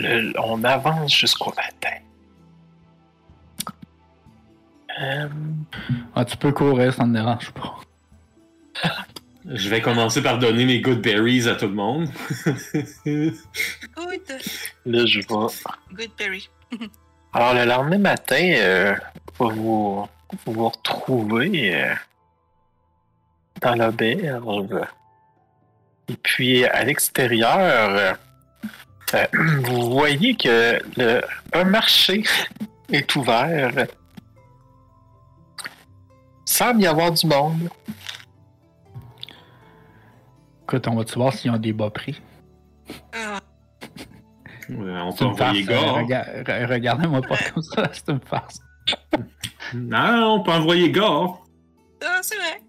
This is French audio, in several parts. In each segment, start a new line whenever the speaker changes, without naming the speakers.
Le- on avance jusqu'au matin. Euh,
Ah, tu peux courir, ça ne me dérange pas.
Je vais commencer par donner mes good berries à tout le monde.
Good.
là, je vais.
Good berry.
Alors, le lendemain matin, euh, vous, vous vous retrouvez euh, dans l'auberge. Et puis, à l'extérieur, euh, vous voyez que le, un marché est ouvert. Il semble y avoir du monde.
Écoute, on va-tu voir s'ils ont des bas prix?
Ah,
Ouais, on peut envoyer
euh, rega- re- Regardez-moi pas comme ça, c'est une farce.
Non, on peut envoyer Gore.
ah, c'est vrai.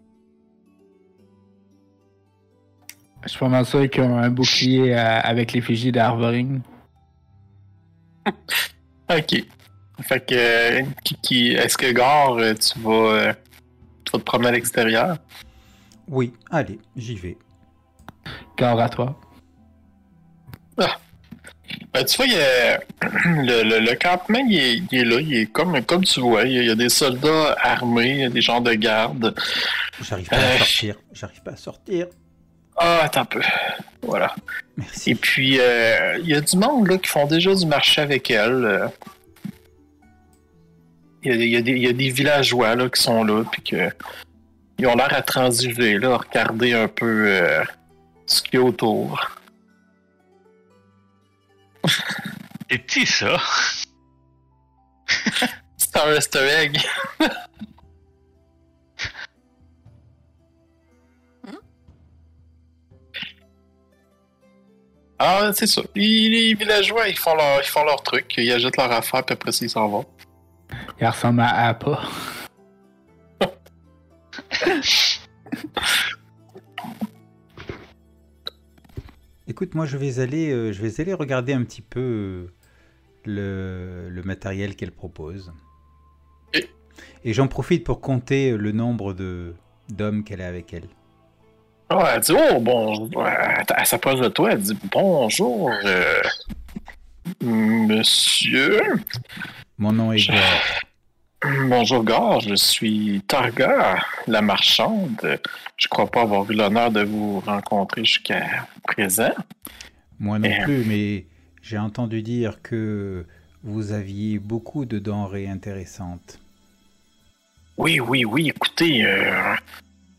Je suis pas mal sûr qu'ils ont un bouclier euh, avec l'effigie d'Arvoring.
Ok. Fait que, euh, qui, qui- est-ce que Gare, euh, tu vas, euh, tu vas te promener à l'extérieur?
Oui, allez, j'y vais.
Gare à toi.
Ben, tu vois, il y a- le, le, le campement, il est, il est là. Il est comme, comme tu vois. Il y, a, il y a des soldats armés, il y a des gens de garde.
J'arrive pas à sortir. J'arrive pas à sortir.
Ah, attends un peu. Voilà.
Merci.
Et puis, euh, il y a du monde là, qui font déjà du marché avec elle. euh. Il y, a, il y a des, il y a des villageois là, qui sont là, puis que ils ont l'air à transiger, là, à regarder un peu euh, ce qu'il y a autour.
C'est petit, ça.
C'est un easter egg. Ah, c'est ça. Les, les villageois, ils font leur, ils font leur truc, ils achètent leur affaire, puis après ça, ils s'en vont.
Il ressemble à Appa.
Écoute, moi je vais aller, euh, je vais aller regarder un petit peu euh, le, le matériel qu'elle propose.
Et-
Et j'en profite pour compter le nombre de d'hommes qu'elle a avec elle.
Ah, elle dit Oh, bon. Elle s'approche de toi, elle dit Bonjour, euh, monsieur.
Mon nom est Gore.
Bonjour, Gare, je suis Targa, la marchande. Je crois pas avoir eu l'honneur de vous rencontrer jusqu'à présent.
Moi non
Euh.
plus, mais j'ai entendu dire que vous aviez beaucoup de denrées intéressantes.
Oui, oui, oui, écoutez, euh,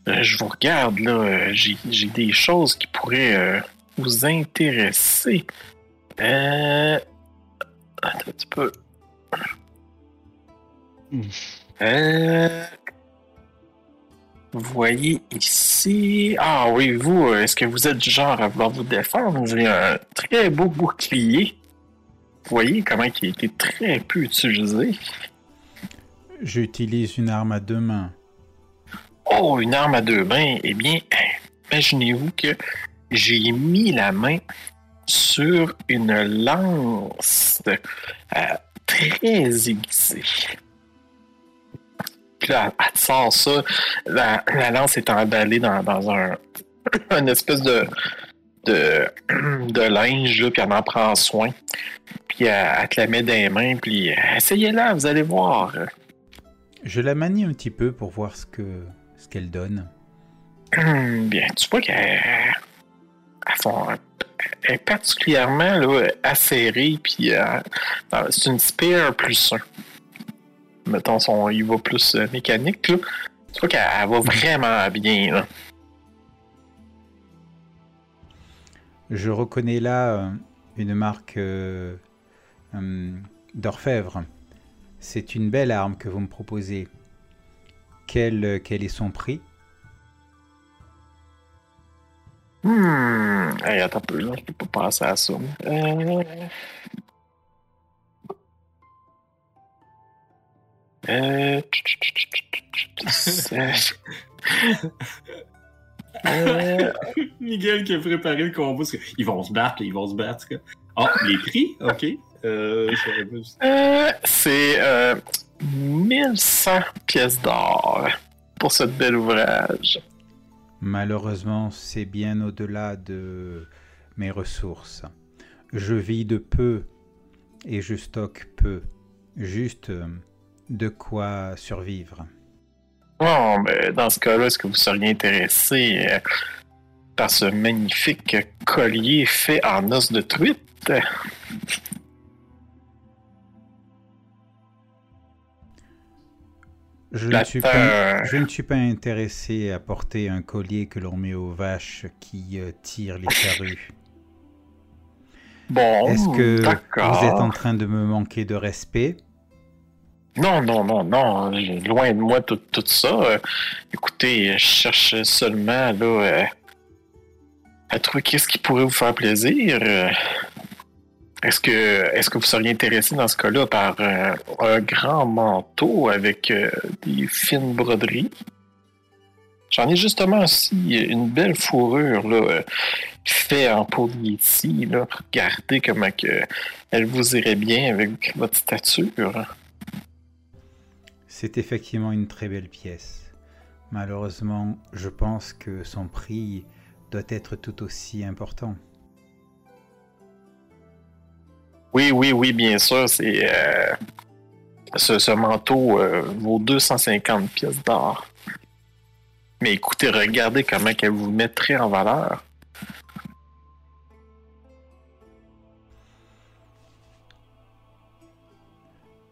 euh, je vous regarde, là, euh, j'ai des choses qui pourraient euh, vous intéresser. Euh... Attends un petit peu.
Hmm.
Euh... Vous voyez ici... Ah oui, vous, est-ce que vous êtes du genre à vouloir vous défendre? J'ai un très beau bouclier. Vous voyez comment il a été très peu utilisé.
J'utilise une arme à deux mains.
Oh, une arme à deux mains. Eh bien, imaginez-vous que j'ai mis la main sur une lance euh, très aiguisée. Puis là, elle sort ça. La, la lance est emballée dans, un une espèce de, de, de linge, là, puis elle en prend soin. Puis elle, elle te la met dans les mains, puis euh, essayez-la, vous allez voir.
Je la manie un petit peu pour voir ce que ce qu'elle donne.
Hum, Bien, tu vois qu'elle est particulièrement là, acérée, puis euh, c'est une spear plus 1. Mettons, son, il va plus euh, mécanique. Là. Tu vois qu'elle elle va vraiment bien. Là.
Je reconnais là euh, une marque euh, d'orfèvre. C'est une belle arme que vous me proposez. Quel, euh, quel est son prix
Hmm. Hey, attends un peu, là, je peux pas penser à ça. Euh... Euh... Euh,
Miguel qui a préparé le combat. parce que Ils vont se battre, ils vont se battre. Ah, les prix? Ok. Euh.
Euh, c'est euh, 1100 pièces d'or pour ce bel ouvrage.
Malheureusement, c'est bien au-delà de mes ressources. je vis de peu et je stocke peu. Juste euh, de quoi survivre.
Bon, ben, dans ce cas-là, est-ce que vous seriez intéressé euh, par ce magnifique collier fait en os de truite?
Je ne, suis pas,
terre.
je ne suis pas intéressé à porter un collier que l'on met aux vaches qui euh, tirent les charrues.
Bon,
Est-ce que vous êtes en train de me manquer de respect?
Non, non, non, non. Loin de moi tout, tout ça. Euh, écoutez, je cherche seulement là, euh, à trouver qu'est-ce qui pourrait vous faire plaisir. Est-ce que, est-ce que vous seriez intéressé dans ce cas-là par euh, un grand manteau avec euh, des fines broderies? J'en ai justement aussi une belle fourrure là, euh, fait en ici. Là. Regardez comment que elle vous irait bien avec votre stature.
C'est effectivement une très belle pièce. Malheureusement, je pense que son prix doit être tout aussi important.
Oui, oui, oui, bien sûr. C'est euh, ce, ce manteau euh, vaut 250 pièces d'or. Mais écoutez, regardez comment qu'elle vous mettrait en valeur.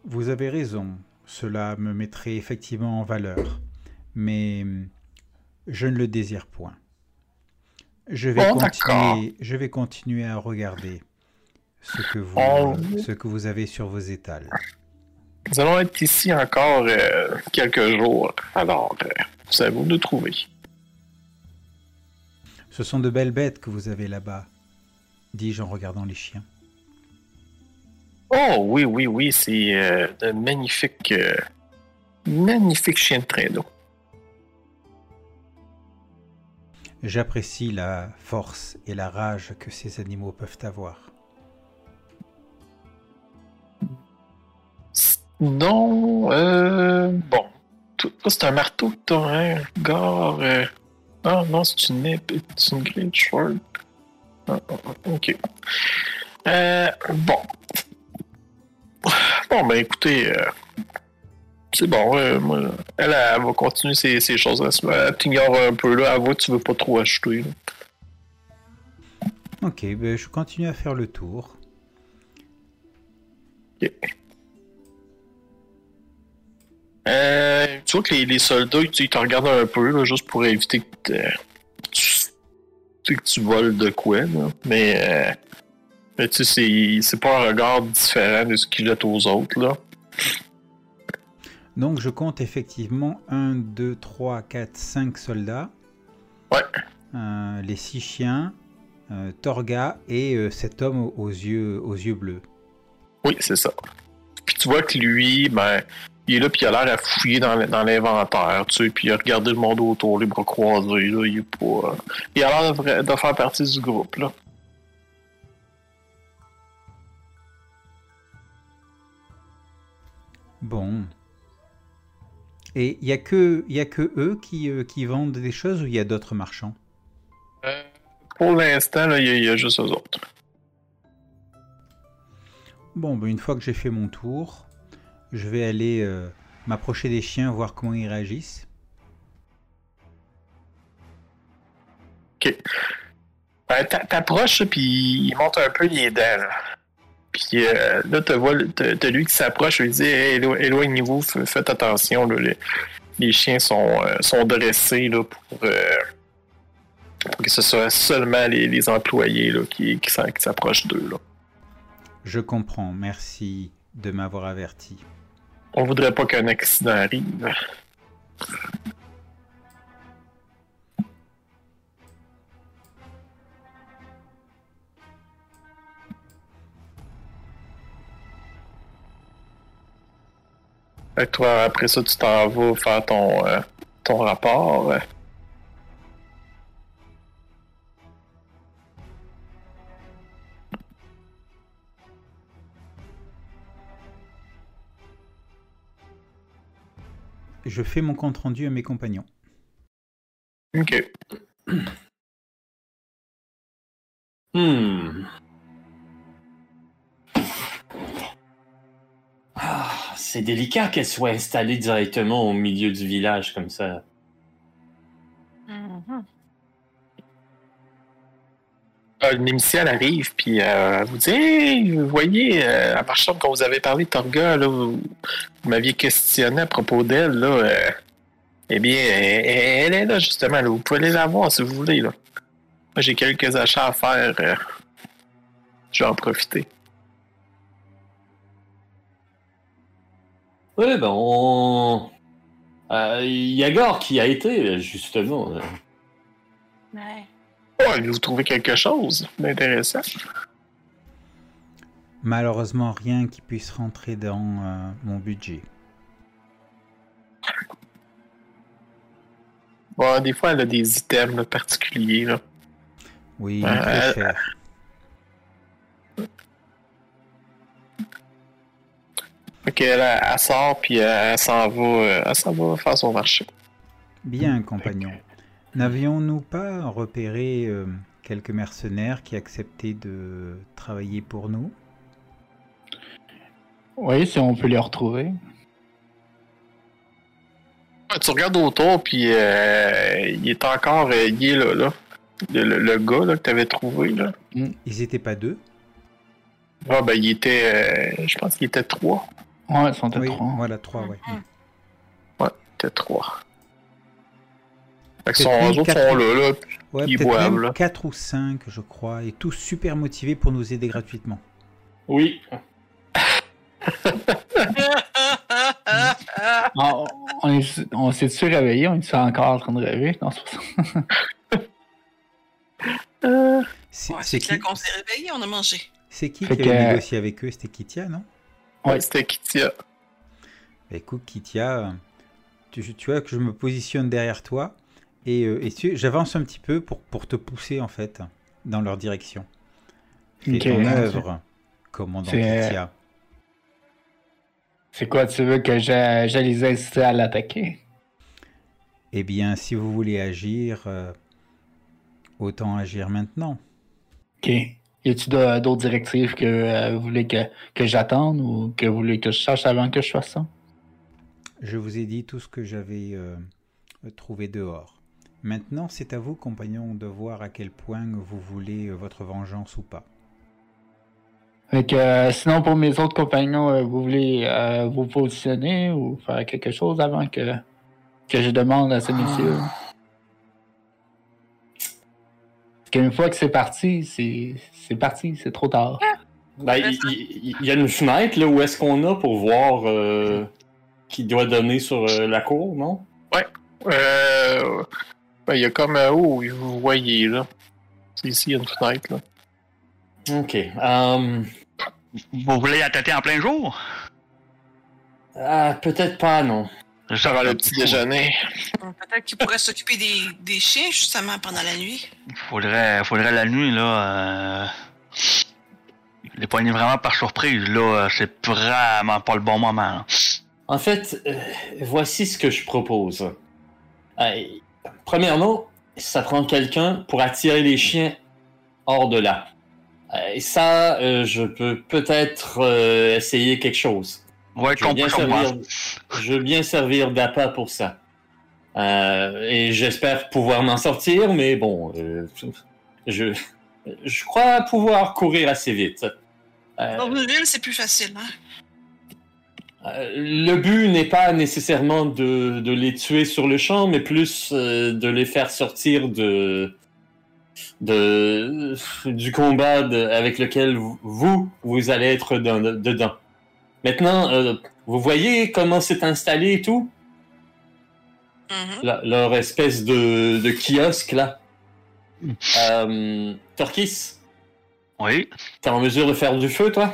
Vous avez raison, cela me mettrait effectivement en valeur, mais je ne le désire point. Je vais,
Bon, d'accord.
continuer, je vais continuer à regarder ce que, vous,
Oh.
ce que vous avez sur vos étals.
Nous allons être ici encore euh, quelques jours. Alors, euh, vous allez vous nous trouver.
Ce sont de belles bêtes que vous avez là-bas, dis-je en regardant les chiens.
Oh oui, oui, oui, c'est euh, de magnifiques, euh, magnifiques chiens de traîneau.
J'apprécie la force et la rage que ces animaux peuvent avoir.
Non, euh, bon. C'est un marteau que t'as, hein? Gare. euh, Ah non, c'est une épée, c'est une great sword. Ah, ah, ah, ok. Euh, bon. Bon, ben écoutez, euh, c'est bon. euh, moi, elle, elle va continuer ses, ses choses. Elle, t'ignore un peu, là. Avoue que tu veux pas trop acheter. là.
Ok, ben je continue à faire le tour.
Euh, tu vois que les, les soldats, ils te regardent un peu, là, juste pour éviter que, tu, que voles de quoi. là. Mais, euh, mais tu sais, c'est- pas un regard différent de ce qu'ils jettent aux autres. Là.
Donc je compte effectivement 1, 2, 3, 4, 5 soldats.
Ouais.
Euh, les 6 chiens, Torga et cet homme aux- aux yeux, aux yeux bleus.
Oui, c'est ça. Puis tu vois que lui, ben, il est là, puis il a l'air à fouiller dans, l'inventaire, tu sais, puis il a regardé le monde autour, les bras croisés, là, il est pas... euh, il a l'air de, faire partie du groupe, là.
Bon. Et il n'y a, que- y a que eux qui, euh, qui vendent des choses ou il y a d'autres marchands?
Pour l'instant, là, il y, a- il y a juste eux autres.
Bon, ben, une fois que j'ai fait mon tour, je vais aller euh, m'approcher des chiens, voir comment ils réagissent.
Ben, t'a- T'approches, puis il monte un peu les dents. Là. Puis euh, là, tu vois, t'as lui qui s'approche, il dit hey, élo- éloignez-vous, faites attention. Là, les, les chiens sont, euh, sont dressés là, pour, euh, pour que ce soit seulement les, les employés là, qui, s'approchent d'eux.
Je comprends, merci de m'avoir averti.
On voudrait pas qu'un accident arrive. Que toi, après ça, tu t'en vas faire ton, euh, ton rapport.
je fais mon compte rendu à mes compagnons.
Ok.
Hmm. Ah, c'est délicat qu'elle soit installée directement au milieu du village comme ça.
Mm-hmm. Une émissaire arrive, puis euh, elle vous dit Hey, vous voyez, euh, la marchande quand vous avez parlé de Torga, là, vous, vous m'aviez questionné à propos d'elle, là. euh, eh bien, elle, elle est là, justement. là. Vous pouvez aller la voir si vous voulez, là. Moi, j'ai quelques achats à faire. euh, je vais en profiter.
Oui, ben on. Euh, Yagor qui a été, justement.
Ouais.
Ouais, vous trouvez quelque chose d'intéressant?
Malheureusement, rien qui puisse rentrer dans euh, mon budget.
Bon, des fois, elle a des items là, particuliers, là.
Oui,
Ouais,
très
elle-
cher.
Qu'elle elle, elle sort, puis elle, elle s'en va, euh, elle s'en va faire son marché.
Bien, compagnon. N'avions-nous pas repéré euh, quelques mercenaires qui acceptaient de travailler pour nous?
Oui, si on peut les retrouver.
Ouais, tu regardes autour, puis euh, il est encore, euh, il est là, là. Le, le- le gars là, que t'avais trouvé, là.
Ils étaient pas deux?
Ah, ben, il était, euh, je pense qu'il était trois.
Ouais, ils sont
Oui,
trois.
voilà, trois, ouais.
Il était trois. Fait que
Peut-être
son,
même
eux autres
quatre.
sont là, là.
Ouais,
Ils
peut-être
boivent,
même
là.
4 ou 5, je crois, et tous super motivés pour nous aider gratuitement.
Oui.
Ah, on est- on s'est-tu réveillé? On est encore en train de rêver? Non, c'est.
Euh,
C'est
Ouais,
qui,
qu'on s'est réveillé, on a mangé.
c'est qui
Fait
qui
que-
avait négocié avec eux? C'était Kitia, non?
Ouais,
Ouais.
c'était Kitia.
Bah, Écoute, Kitia, tu, tu vois que je me positionne derrière toi et, euh, et tu- j'avance un petit peu pour, pour te pousser en fait dans leur direction. Fais
Ok.
ton œuvre, commandant
C'est-
Kitia.
C'est quoi, tu veux que j'aille les inciter à l'attaquer?
Eh bien, si vous voulez agir, euh, autant agir maintenant.
Ok. Y de- d'autres directives que euh, vous voulez que, que j'attende ou que vous voulez que je sache avant que je fasse ça?
Je vous ai dit tout ce que j'avais euh, trouvé dehors. Maintenant, c'est à vous, compagnons, de voir à quel point vous voulez euh, votre vengeance ou pas.
Fait que, euh, sinon, pour mes autres compagnons, euh, vous voulez euh, vous positionner ou faire quelque chose avant que, que je demande à ces messieurs? Parce qu'une fois que c'est parti, c'est c'est parti, c'est trop tard.
Ben, il il- il y, a une fenêtre là où est-ce qu'on a pour voir euh, qui doit donner sur euh, la cour, non?
Euh, ben, il y a comme un haut, vous voyez, là. C'est ici, il y a une fenêtre, là.
Ok. Um,
Vous voulez attaquer en plein jour?
ah, peut-être pas, non.
Ça
Avant le petit déjeuner.
Peut-être qu'il pourrait s'occuper des, des chiens, justement, pendant la nuit.
Faudrait, faudrait la nuit, là. Euh... Les poigner vraiment par surprise, là. euh, C'est vraiment pas le bon moment. là.
En fait, euh, voici ce que je propose. Euh, premièrement, ça prend quelqu'un pour attirer les chiens hors de là. Euh, Et ça, euh, je peux peut-être euh, essayer quelque chose.
Ouais,
Je veux bien servir, je veux bien servir d'appât pour ça. Euh, et j'espère pouvoir m'en sortir, mais bon, euh, je, je crois pouvoir courir assez vite. Euh,
Dans une ville, c'est plus facile, hein?
Euh, le but n'est pas nécessairement de, de les tuer sur le champ, mais plus euh, de les faire sortir de, de du combat de- avec lequel vous, vous, allez être dans- dedans. Maintenant, euh, vous voyez comment c'est installé et tout?
Mhm.
La- leur espèce de, de kiosque là. Euh, Torquis,
Oui.
t'es en mesure de faire du feu, toi?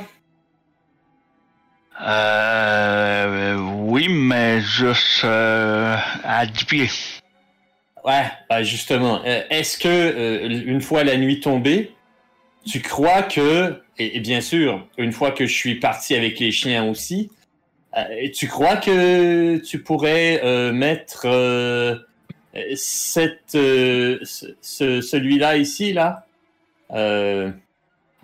Euh, oui, mais juste euh, à 10 pieds.
Ouais, bah justement. euh, Est-ce que euh, une fois la nuit tombée, tu crois que, et, et bien sûr, une fois que je suis parti avec les chiens aussi, euh, tu crois que tu pourrais mettre cette, ce- ce- celui-là ici là, euh,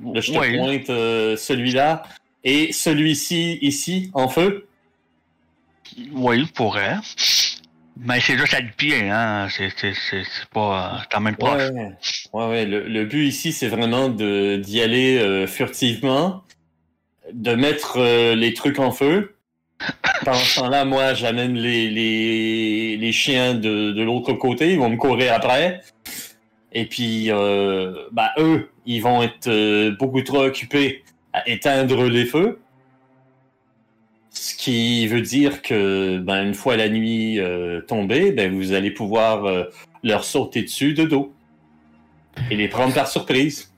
là je te
Oui.
pointe euh, celui-là et celui-ci ici en feu?
Oui, il pourrait. Mais c'est juste à 10 pieds, hein. C'est pas. C'est quand même proche.
Ouais, ouais, ouais. Le, le but ici, c'est vraiment de d'y aller euh, furtivement, de mettre euh, les trucs en feu. Pendant ce temps-là, moi, j'amène les, les, les chiens de, de l'autre côté, ils vont me courir après. Et puis, euh, bah, eux, ils vont être euh, beaucoup trop occupés à éteindre les feux. Ce qui veut dire que, ben, une fois la nuit euh, tombée, ben, vous allez pouvoir euh, leur sauter dessus de dos et les prendre par surprise.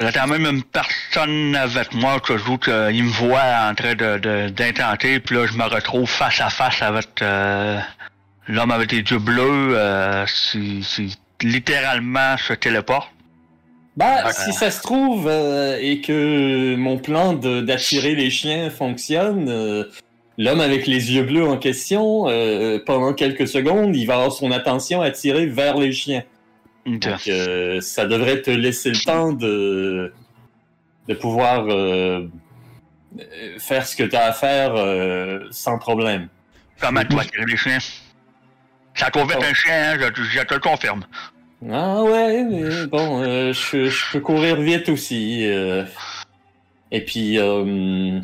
A quand même une personne avec moi que je joue qu'il me voit en train de, d'intenter, puis là je me retrouve face à face avec euh, l'homme avec les yeux bleus, si, si littéralement se téléporte.
Bah, si ça se trouve euh, et que mon plan d'attirer les chiens fonctionne, euh, l'homme avec les yeux bleus en question, euh, pendant quelques secondes, il va avoir son attention attirée vers les chiens. Donc, ça devrait te laisser le temps de, de pouvoir faire ce que tu as à faire sans problème.
Comment tu vas tirer les chiens? Ça court vite
Oh.
un chien, hein, je, je te le confirme.
Ah ouais, mais bon, euh, je, je peux courir vite aussi. euh. Et puis, euh,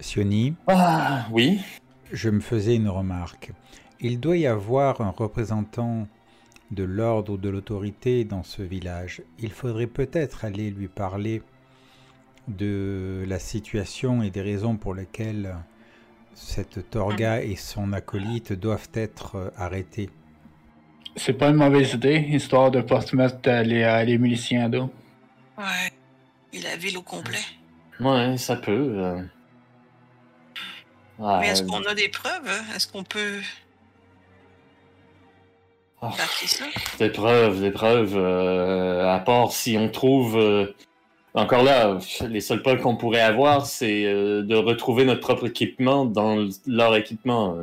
Sioni,
ah oui.
je me faisais une remarque. Il doit y avoir un représentant de l'ordre ou de l'autorité dans ce village. Il faudrait peut-être aller lui parler de la situation et des raisons pour lesquelles cette Torga et son acolyte doivent être arrêtés.
C'est pas une mauvaise idée, histoire de pas se mettre euh, les, euh, les miliciens à dos.
Ouais. Et la ville au complet.
Ouais, ça peut. euh.
Mais est-ce
euh,
qu'on a des preuves? hein? Est-ce qu'on peut
ah,
ça?
des preuves, des preuves. euh, à part si on trouve. euh, Encore là, les seules preuves qu'on pourrait avoir, c'est euh, de retrouver notre propre équipement dans leur équipement.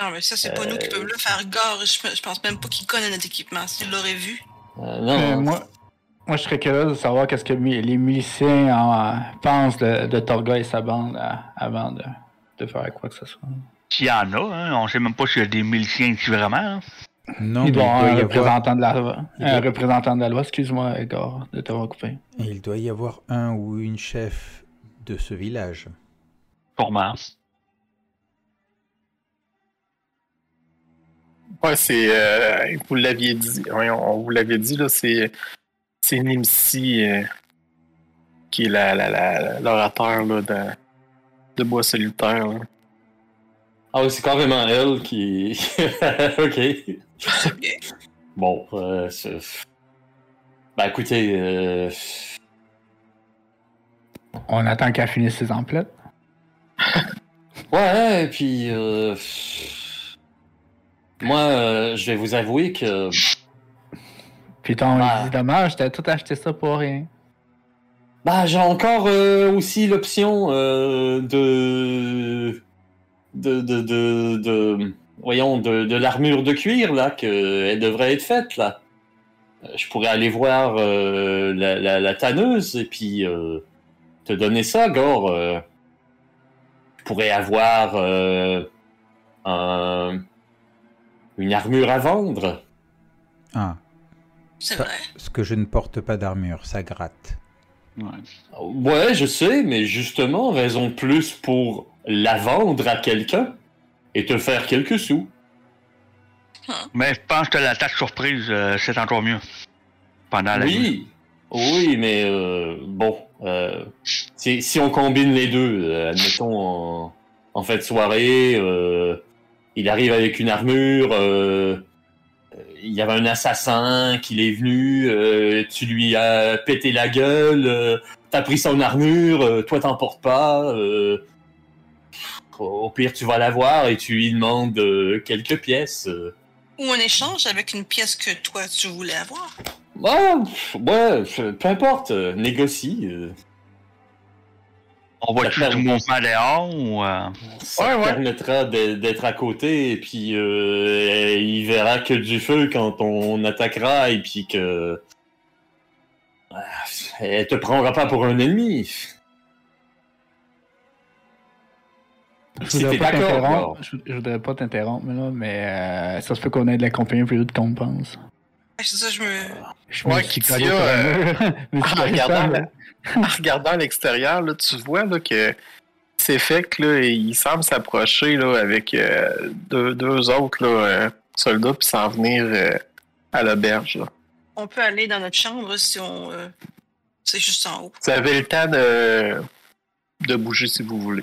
Non, mais ça, c'est pas nous qui peuvent le faire. Gare, je, je pense même pas qu'il connaît notre équipement. S'il l'aurait vu.
Euh, non,
Euh, moi, moi, je serais curieux de savoir qu'est-ce que les miliciens en, euh, pensent de, de Torga et sa bande euh, avant de, de faire quoi que ce soit.
S'il y en a, hein, on sait même pas s'il y a des miliciens ici vraiment. hein.
Non,
il
mais
doit y avoir un
y avoir,
représentant de la loi.
il
Un
doit-
représentant de la loi, excuse-moi, Edgar, de t'avoir coupé.
il doit y avoir un ou une chef de ce village.
Sûrement.
Ouais, c'est. euh, vous l'aviez dit. ouais, on, on vous l'avait dit, là, c'est. C'est Nimsi euh, qui est la, la, la- l'orateur là, de, de Bois Solitaire. là.
Ah oui, c'est carrément elle qui. ok. Bon, euh, c'est- ben écoutez, euh,
On attend qu'elle finisse ses emplettes.
ouais, et puis euh, moi, euh, je vais vous avouer que
Puis ton
Ah.
dit dommage, t'as tout acheté ça pour rien.
bah j'ai encore euh, aussi l'option euh, de... de de de de voyons de, de l'armure de cuir là que elle devrait être faite là. Je pourrais aller voir la, la, la tanneuse et puis te donner ça, Gore. Je pourrais avoir un- une armure à vendre.
Ah,
C'est vrai.
ce que je ne porte pas d'armure, ça gratte.
Ouais.
Ouais, je sais, mais justement, raison de plus pour la vendre à quelqu'un et te faire quelques sous.
Mais je pense que l'attaque surprise, euh, c'est encore mieux. Pendant la nuit.
Oui, oui, mais euh, bon, euh, si, si on combine les deux, euh, admettons en, en fait soirée, euh, il arrive avec une armure, euh, il y avait un assassin qui est venu, euh, tu lui as pété la gueule, euh, t'as pris son armure, toi t'en portes pas. au pire, tu vas la voir et tu lui demandes quelques pièces.
Ou un échange avec une pièce que toi, tu voulais avoir.
Ah, pff, ouais, peu importe, négocie.
On
Ça
du
permet-
mouvement dehors ou. euh,
Ça
Ouais,
te
ouais.
permettra d'être à côté et puis euh, il verra que du feu quand on attaquera et puis que Ah, elle te prendra pas pour un ennemi.
Je voudrais pas t'interrompre, je, je voudrais pas t'interrompre, là, mais euh, ça se peut qu'on ait de la compagnie plus vite qu'on pense.
C'est ça, je me.
Je
Ouais,
me suis
Kitia, euh, En regardant. en regardant à l'extérieur, là, tu vois là, que c'est fait que là, il semble s'approcher là, avec euh, deux, deux autres là, euh, soldats puis s'en venir euh, à l'auberge. là.
On peut aller dans notre chambre si on. euh, C'est juste en haut.
Vous avez le temps de, de bouger si vous voulez.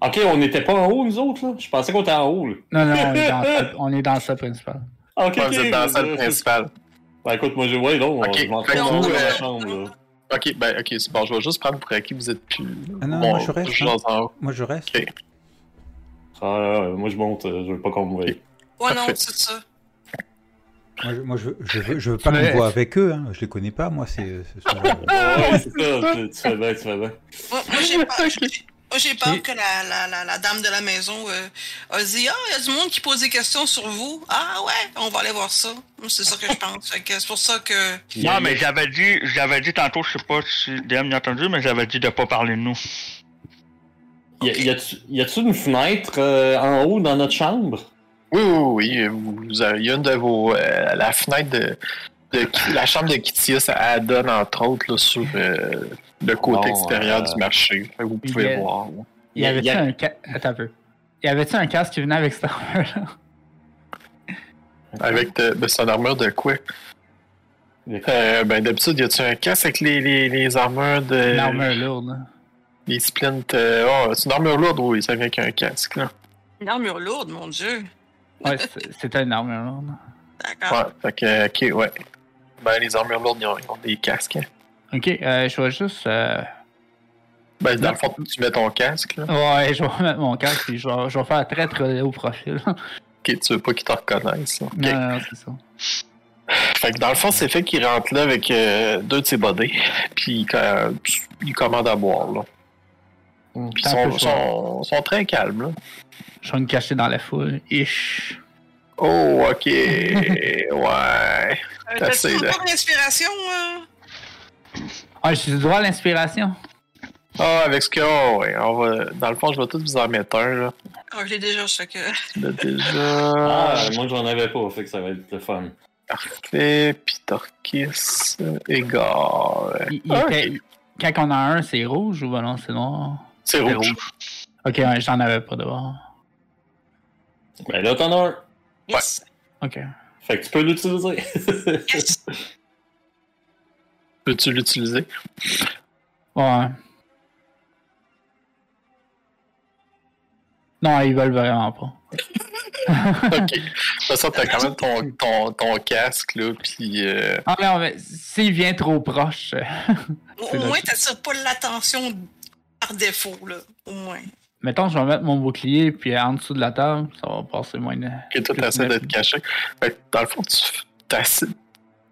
Ok, on n'était pas en haut, nous autres, là? Je pensais qu'on était en haut, là.
Non, non, on est dans ça, on est dans le salle principal.
Ah, Ok,
Ouais,
ok.
vous êtes dans la salle principale.
Ben écoute, moi, je. Ouais, non,
Ok,
je m'en dans la chambre, là.
Ok, ben ok, c'est bon, je vais juste prendre pour acquis, vous êtes plus.
Ah non,
Bon,
moi, je reste,
suis
hein.
en.
Moi, je reste.
Ok.
Ah, ouais, moi, je monte, euh, je veux pas qu'on me voie.
Ouais, non, c'est ça.
Moi, je, moi, je, je veux, je veux pas qu'on voit avec eux. Hein. Je les connais pas, moi. C'est ce sont-
Ouais, c'est ça, tu, fais bien, tu fais bien.
Moi, moi, j'ai j'ai- moi, j'ai peur que la, la, la, la dame de la maison euh, a dit Ah, il y a du monde qui pose des questions sur vous. Ah, ouais, on va aller voir ça. C'est ça que je pense. C'est pour ça que.
Non, mais j'avais dit, j'avais dit tantôt, je sais pas si DM l'a entendu, mais j'avais dit de pas parler de nous.
Y a- y a-tu une fenêtre euh, en haut dans notre chambre?
Oui, oui, oui. Vous avez, il y a une de vos. euh, la fenêtre de, de- La chambre de Kittia, ça elle donne entre autres là, sur euh, le côté
Bon,
extérieur
euh,
du marché. Vous
il y
pouvez
a-
voir. là.
Il y
Y a-
avait-tu
y a-
un casque. Attends un peu. Y avait-tu un casque qui venait avec cette armure-là?
Avec de, de son armure de quoi? Euh, Ben, d'habitude, y a-tu un casque avec les, les, les armures de.
Une armure lourde. là.
Les splints. euh, oh, c'est une armure lourde, oui, ça vient avec un casque. Là.
Une armure lourde, mon Dieu.
Ouais, c'est- c'était une armure lourde.
D'accord.
Ouais, fait que, ok, ouais. Ben, les armures lourdes, ils ont, ils ont des casques. hein.
Ok, euh, je vais juste. euh,
Ben, dans le fond, tu mets ton casque, là.
Ouais, je vais remettre mon casque et je vais, je vais faire très très haut profil.
Ok, tu veux pas qu'ils te reconnaissent.
Non, non, c'est ça.
Fait que dans le fond, c'est fait qu'il rentre là avec euh, deux de ses bodés, puis euh, il commande à boire, là. Puis ils sont très calmes, là.
Je vais me cacher dans la foule. Ish.
Oh, ok. ouais.
Euh,
T'as
T'as-tu encore d'inspiration? euh?
Ah, j'ai le droit à l'inspiration.
Ah, avec ce que. Oh, ouais, on va. Dans le fond, je vais tout vous en mettre un, là.
Ah, je l'ai déjà, je sais que.
Déjà.
Ah, moi, j'en avais pas, fait que ça va être le fun.
Parfait. Puis Torquis, égard.
Il- il
Ah,
était-. Quand on a un, c'est rouge ou non, c'est noir?
C'est rouge.
rouge.
Ok, ouais, j'en avais pas d'abord.
Ben là, t'en as un.
Yes.
Ok.
Fait que tu peux l'utiliser.
Yes.
Peux-tu l'utiliser?
Ouais. Non, ils veulent vraiment pas.
Ok. De toute façon, t'as quand même ton, ton, ton casque, là, puis. euh,
Ah non, mais s'il vient trop proche, euh,
Au moins, t'attires pas l'attention par défaut, là. Au moins.
Mettons, je vais mettre mon bouclier puis en dessous de la table, ça va passer moins de.
que toi, t'essaies cacher. Fait que, dans le fond, tu.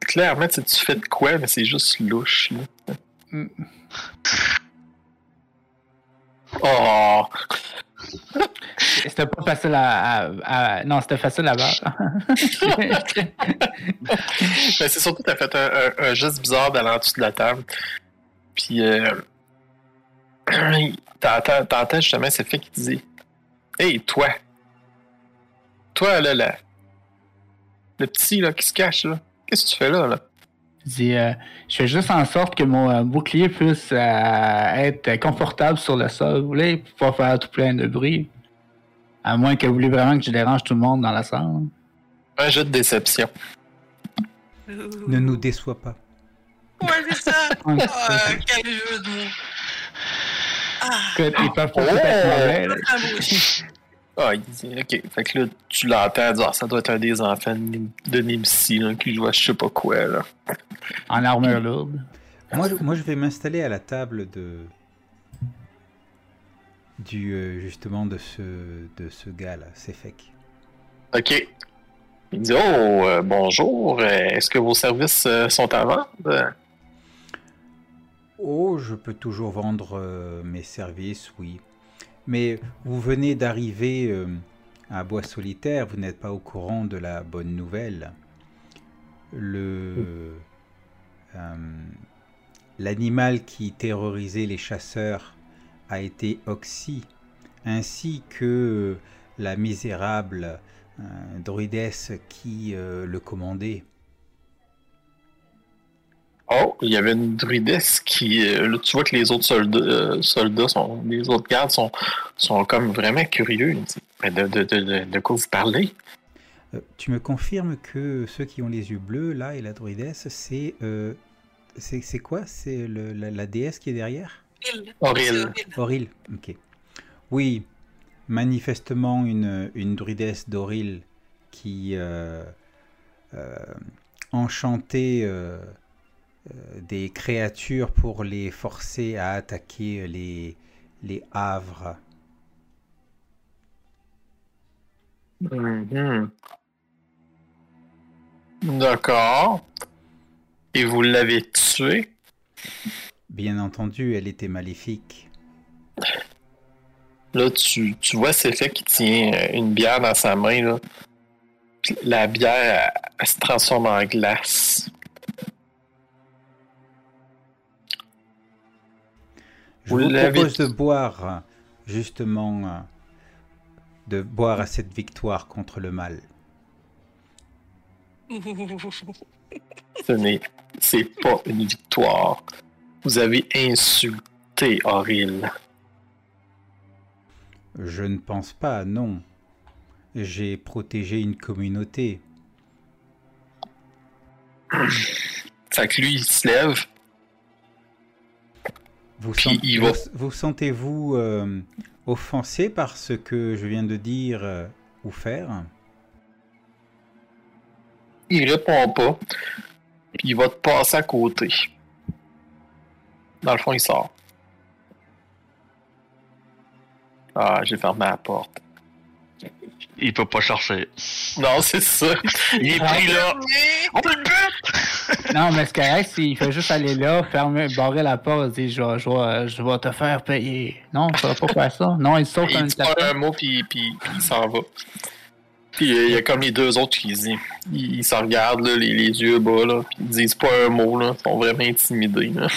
Clairement, tu fais de quoi, mais c'est juste louche, là.
Mm.
Oh!
C'était pas facile à. à- à- Non, c'était facile à battre.
Mais c'est surtout que t'as fait un, un, un geste bizarre d'aller en dessous de la table. Puis, euh, t'entends, t'entends justement cette fille qui dit Hey, toi! Toi, là, là, le petit, là, qui se cache, là, qu'est-ce que tu fais là, là?
Je dis, euh, je fais juste en sorte que mon euh, bouclier puisse euh, être confortable sur le sol, vous voulez, pour pas faire tout plein de bruit? À moins que vous voulez vraiment que je dérange tout le monde dans la salle.
Un jeu de déception.
Ne nous déçois pas.
Ouais, c'est ça. Ah, quel jeu de mots.
Écoute, ils peuvent pas tout être mauvais.
ah,
ok. Fait que là, tu l'entends dire, ça doit être un des enfants de Nim- de Nimsi, là, qui joue à je sais pas quoi, là.
En armure lourde.
Moi, moi, je vais m'installer à la table de. Du, euh, justement, de ce, de ce gars-là, c'est fake.
Ok. Il dit, oh, euh, bonjour, euh, est-ce que vos services euh, sont à vendre?
Oh, je peux toujours vendre euh, mes services, oui. Mais vous venez d'arriver euh, à Bois Solitaire, vous n'êtes pas au courant de la bonne nouvelle. Le euh, l'animal qui terrorisait les chasseurs a été Oxy, ainsi que la misérable druidesse qui le commandait.
Oh, il y avait une druidesse qui. euh, là, tu vois que les autres soldats, euh, soldats sont, les autres gardes sont, sont comme vraiment curieux. Mais de, de, de, de, de quoi vous parlez?
Euh, tu me confirmes que ceux qui ont les yeux bleus, là, et la druidesse, c'est... euh, c'est quoi? C'est la, la déesse qui est derrière?
Auril.
Auril.
C'est Auril.
Auril, ok. Oui, manifestement une, une druidesse d'Auril qui euh, euh, enchantait euh, euh, des créatures pour les forcer à attaquer les, les havres.
Mhm. D'accord. Et vous l'avez tué?
Bien entendu, elle était maléfique.
Là, tu, tu vois Céphée qui tient euh, une bière dans sa main. Là. Puis la bière, elle, elle se transforme en glace.
Je
Vous
propose de boire, justement, de boire à cette victoire contre le mal.
Ce n'est c'est pas une victoire. Vous avez insulté Auril.
Je ne pense pas, non. J'ai protégé une communauté.
Fait que lui, il se lève.
Vous, sent- sentez-vous euh, offensé par ce que je viens de dire euh, ou faire?
Il répond pas. Puis il va te passer à côté. Dans le fond, il sort. Ah, j'ai fermé la porte.
Il peut pas sortir.
Non, c'est ça.
Il est pris là. On le bute!
Non, mais ce correct, c'est- il fait juste aller là, fermer, barrer la porte, dire je vais, je vais, je vais te faire payer. Non, ça va pas faire ça. Non, il saute
Il
un
dit pas un mot, puis, puis, puis il s'en va. Puis euh, il y a comme les deux autres qui disent. Ils ils se regardent, là, les, les yeux bas, là, puis ils disent pas un mot, là. Ils sont vraiment intimidés, là.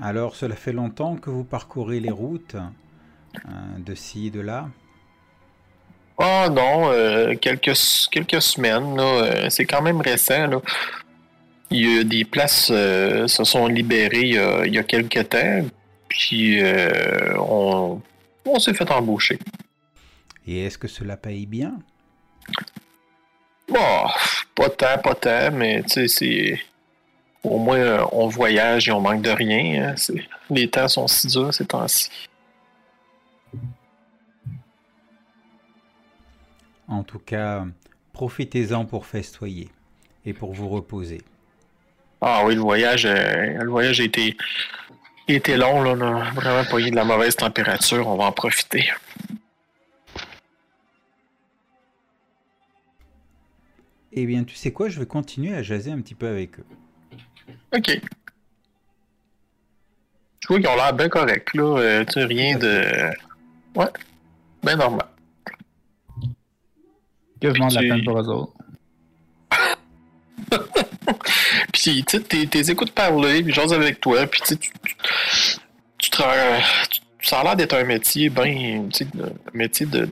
Alors, cela fait longtemps que vous parcourez les routes de ci et de là?
Ah non, euh, quelques, quelques semaines, là. euh, c'est quand même récent, là. Il y a des places euh, se sont libérées il y a, quelques temps, puis euh, on, on s'est fait embaucher.
Et est-ce que cela paye bien?
Bon, pas tant, pas tant, mais tu sais, c'est. Au moins, on voyage et on manque de rien. hein. Les temps sont si durs ces temps-ci.
En tout cas, profitez-en pour festoyer et pour vous reposer.
Ah oui, le voyage, euh, le voyage a été, été long. Là, on a vraiment pas eu de la mauvaise température. On va en profiter.
Eh bien, tu sais quoi, je vais continuer à jaser un petit peu avec eux.
OK. Je vois qu'ils ont l'air bien corrects. Là. Euh, tu sais, rien de. Ouais. Ben normal.
Quasiment de la peine pour eux autres.
Puis, tu sais, t'es- t'es écoutes parler, puis j'ose avec toi, puis tu sais, tu, tu, tu te rends- tu- ça a l'air d'être un métier bien, tu sais, un métier de,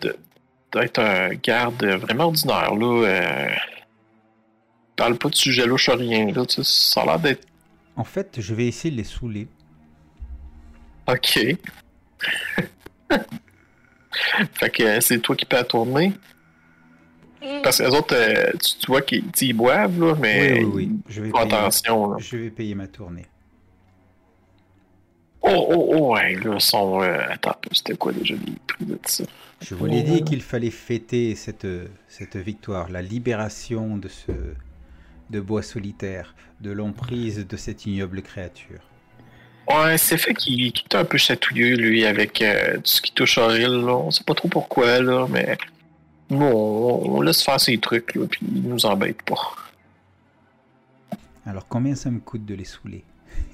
d'être un garde vraiment ordinaire, là. Euh, parle pas de sujet louche à rien, là, tu sais, ça a l'air d'être
En fait, je vais essayer de les saouler.
OK. fait que euh, c'est toi qui peux la tourner. Parce que les autres, euh, tu, tu vois qu'ils boivent, là, mais
Oui, oui, oui. Je vais, payer ma...
attention, là.
je vais payer ma tournée.
Oh, oh, oh, ouais, là, ils sont... euh, attends, c'était quoi déjà les prix de ça?
Je vous l'ai dit qu'il fallait fêter cette, cette victoire, la libération de ce de bois solitaire, de l'emprise de cette ignoble créature.
Ouais, c'est fait qu'il qu'il est un peu chatouilleux, lui, avec euh, tout ce qui touche à Auril, là. On sait pas trop pourquoi, là, mais nous, on, laisse faire ses trucs, là, puis il nous embête pas.
Alors combien ça me coûte de les saouler?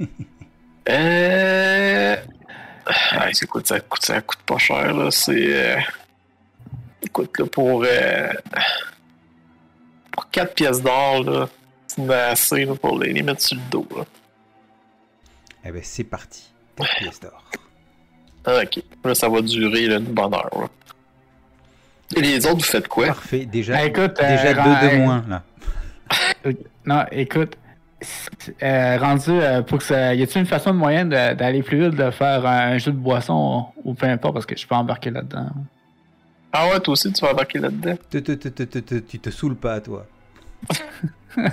Euh... Ah, c'est coûte, ça coûte, ça coûte pas cher, là. C'est... Euh... Écoute, là, pour... Euh... Pour 4 pièces d'or, là, c'est assez, là, pour les, les mettre sur le dos, là.
Eh ben c'est parti. 4 pièces d'or.
Ah, ok. Là, ça va durer là, une bonne heure. là. Et les autres, vous faites quoi?
Parfait. Déjà,
Ben, écoute, euh,
déjà deux de
euh,
moins, là.
Non, écoute, euh, rendu euh, pour que ça. Y a-t-il une façon de moyenne de- d'aller plus vite, de faire un jeu de boisson ou, ou peu importe, parce que je peux embarquer là-dedans.
Ah ouais, toi aussi, tu vas embarquer là-dedans.
Te- te- te- te- te- te- Tu te saoules pas, toi.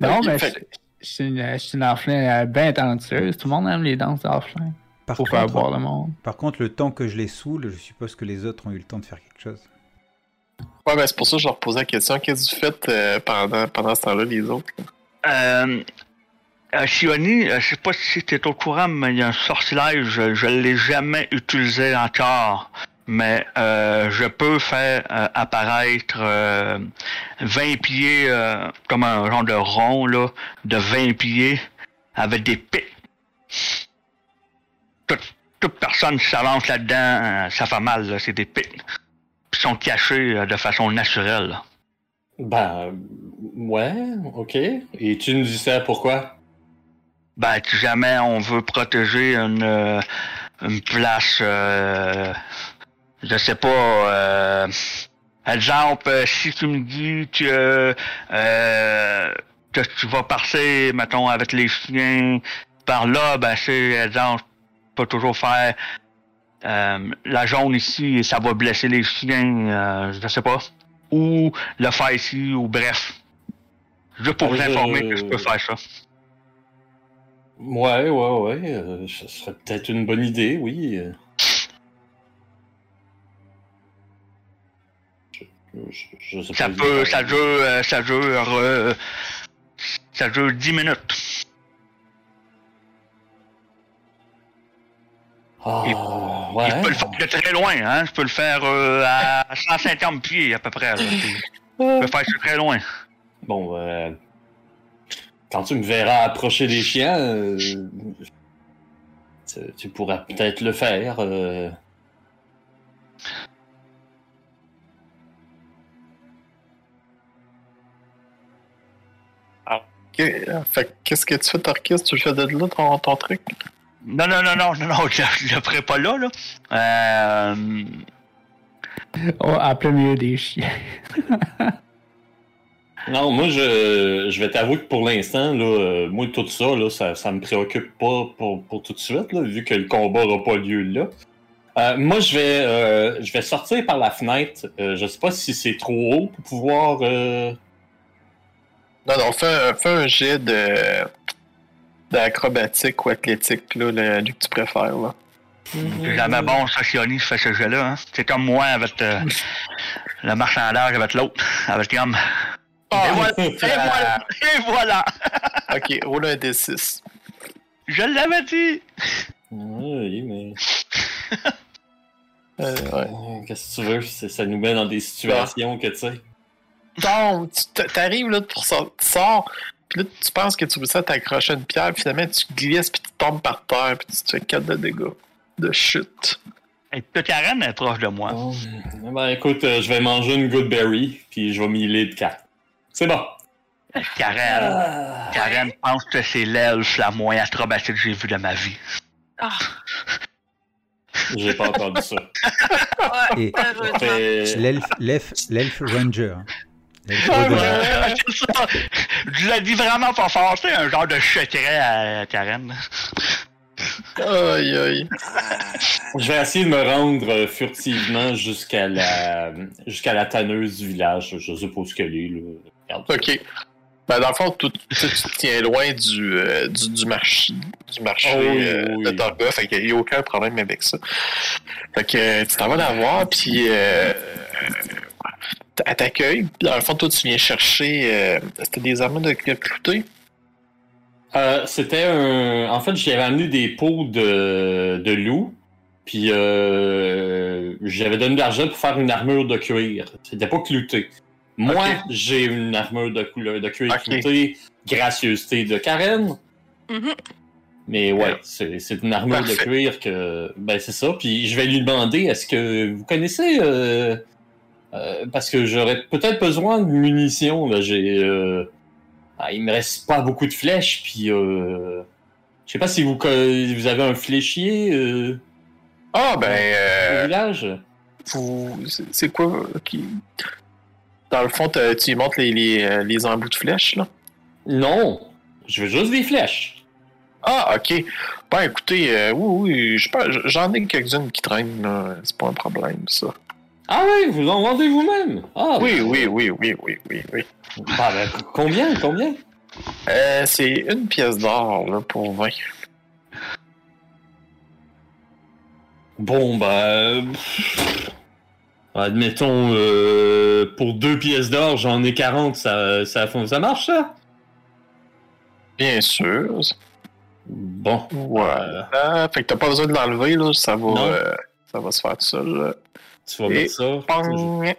Non, mais
fait-
je je suis une, je suis une orphelin euh, bien talentueuse. Tout le monde aime les danses d'orphelin.
Par
Pour faire
contre,
boire le monde.
par contre, le temps que je les saoule, je suppose que les autres ont eu le temps de faire quelque chose.
Ouais, ben c'est pour ça que je leur posais la question. Qu'est-ce que vous faites euh, pendant, pendant ce temps-là, les autres?
Euh, euh, Sioni, euh, je sais pas si tu es au courant, mais il y a un sortilège, je, je l'ai jamais utilisé encore. Mais euh, je peux faire euh, apparaître euh, 20 pieds, euh, comme un genre de rond là, de 20 pieds, avec des pics. Toute, toute personne qui s'avance là-dedans, euh, ça fait mal, là, c'est des pics. Ils sont cachés euh, de façon naturelle. là.
Ben, ouais, ok. Et tu nous dis ça pourquoi?
Ben, si jamais on veut protéger une, euh, une place, euh, je sais pas, euh, exemple, si tu me dis que, euh, que tu vas passer, mettons, avec les chiens par là, ben, c'est, exemple, peux toujours faire euh, la jaune ici et ça va blesser les chiens, euh, je sais pas. Ou le faire ici, ou bref. Juste pour vous
je-
informer que je peux faire ça.
Ouais, ouais, ouais. euh, ce serait peut-être une bonne idée, oui. euh. Je, sais
Ça
pas.
peut, ça dure, euh, ça dure, euh, ça dure 10 minutes.
Ah,
Il-
ouais.
Je peux le faire de très loin, hein. Je peux le faire euh, à 150 pieds à peu près. là. Je peux faire ça très loin.
Bon, euh, quand tu me verras approcher des chiens, euh, tu, tu pourras peut-être le faire. euh.
Ok, Fait que qu'est-ce que tu fais, Tarkis? Tu le fais de là, ton, ton truc?
Non, non, non, non, non, non, je, je le ferai pas là, là. Euh,
Oh, à plein milieu des chiens.
Non, moi, je, je vais t'avouer que pour l'instant, là, euh, moi, tout ça, là, ça, ça me préoccupe pas pour, pour tout de suite, là, vu que le combat n'aura pas lieu là. Euh, moi, je vais, euh, je vais sortir par la fenêtre. Euh, je sais pas si c'est trop haut pour pouvoir. euh,
Non, non, fais, fais un jet de d'acrobatique ou athlétique, là, le, lui que tu préfères, là.
c'est jamais bon, ça, Sioni, je fais ce jeu-là, hein. C'est comme moi avec euh, le marchandage avec l'autre, avec l'homme.
Ah,
et voilà, et voilà, et voilà.
Ok, roule un D6.
Je l'avais dit.
Oui, mais.
Euh, ouais.
euh, Qu'est-ce que tu veux? Ça nous met dans des situations que, tu sais.
Donc, t'arrives là pour sortir, tu sors, puis là, tu penses que tu veux ça t'accrocher à une pierre, puis finalement, tu glisses, puis tu tombes par terre, puis tu te fais 4 de dégâts. De chute.
Et toute Karen est proche de moi.
Oh, Ben, écoute, euh, je vais manger une good berry, puis je vais m'y de 4. C'est bon.
Karen, Karen pense que c'est l'elfe la moins acrobatique que j'ai vue de ma vie.
Ah,
J'ai pas entendu ça.
ouais,
L'elfe, l'elfe, l'elfe ranger.
Ouais, ouais, ça. Je l'ai dit vraiment pas fort, c'est un genre de secret à Karen.
Aïe, aïe.
Je vais essayer de me rendre euh, furtivement jusqu'à la jusqu'à la tanneuse du village. Je sais pas où ce qu'elle est. Là. Regarde.
Ok. Ben, dans le fond, tu, tu, tu te tiens loin du, euh, du, du marché, du marché
Oh oui,
euh,
oui.
de Torga, fait qu'il n'y a aucun problème avec ça. Fait que tu t'en vas la voir, puis euh, euh, elle t'accueille. Puis Dans le fond, toi, tu viens chercher. Euh, C'était des armes de, clouter.
Euh, C'était un. En fait, j'avais amené des pots de, de loup. Puis euh, j'avais donné de l'argent pour faire une armure de cuir. C'était pas clouté. Moi, j'ai une armure de, couleur, de cuir
Ok.
clouté, gracieuseté de Karen.
Mhm.
Mais ouais, c'est c'est une armure de cuir que. Ben, c'est ça. Puis je vais lui demander est-ce que vous connaissez. euh, euh, parce que j'aurais peut-être besoin de munitions. Là. J'ai. euh, ah, il me reste pas beaucoup de flèches. Puis. Euh, Je sais pas si vous, vous avez un fléchier euh,
Ah, ben,
au village?
vous, c'est quoi qui. Dans le fond, tu y montres les, les, les embouts de flèches, là?
Non, je veux juste des flèches.
Ah, ok. Ben, écoutez, euh, oui, oui, j'en ai quelques-unes qui traînent, là. C'est pas un problème, ça.
Ah oui, vous en vendez vous-même. Ah,
Oui, oui, oui, oui, oui, oui, oui.
Ah, ben, combien, combien?
Euh, c'est une pièce d'or, là, pour 20.
Bon, bah. pff, Admettons, euh, pour deux pièces d'or, j'en ai 40, ça, ça, ça marche, ça?
Bien sûr.
Bon.
Voilà. Fait que t'as pas besoin de l'enlever, là. Ça va, euh, ça va se faire tout seul, là.
Tu vas
Et
mettre ça.
Pong!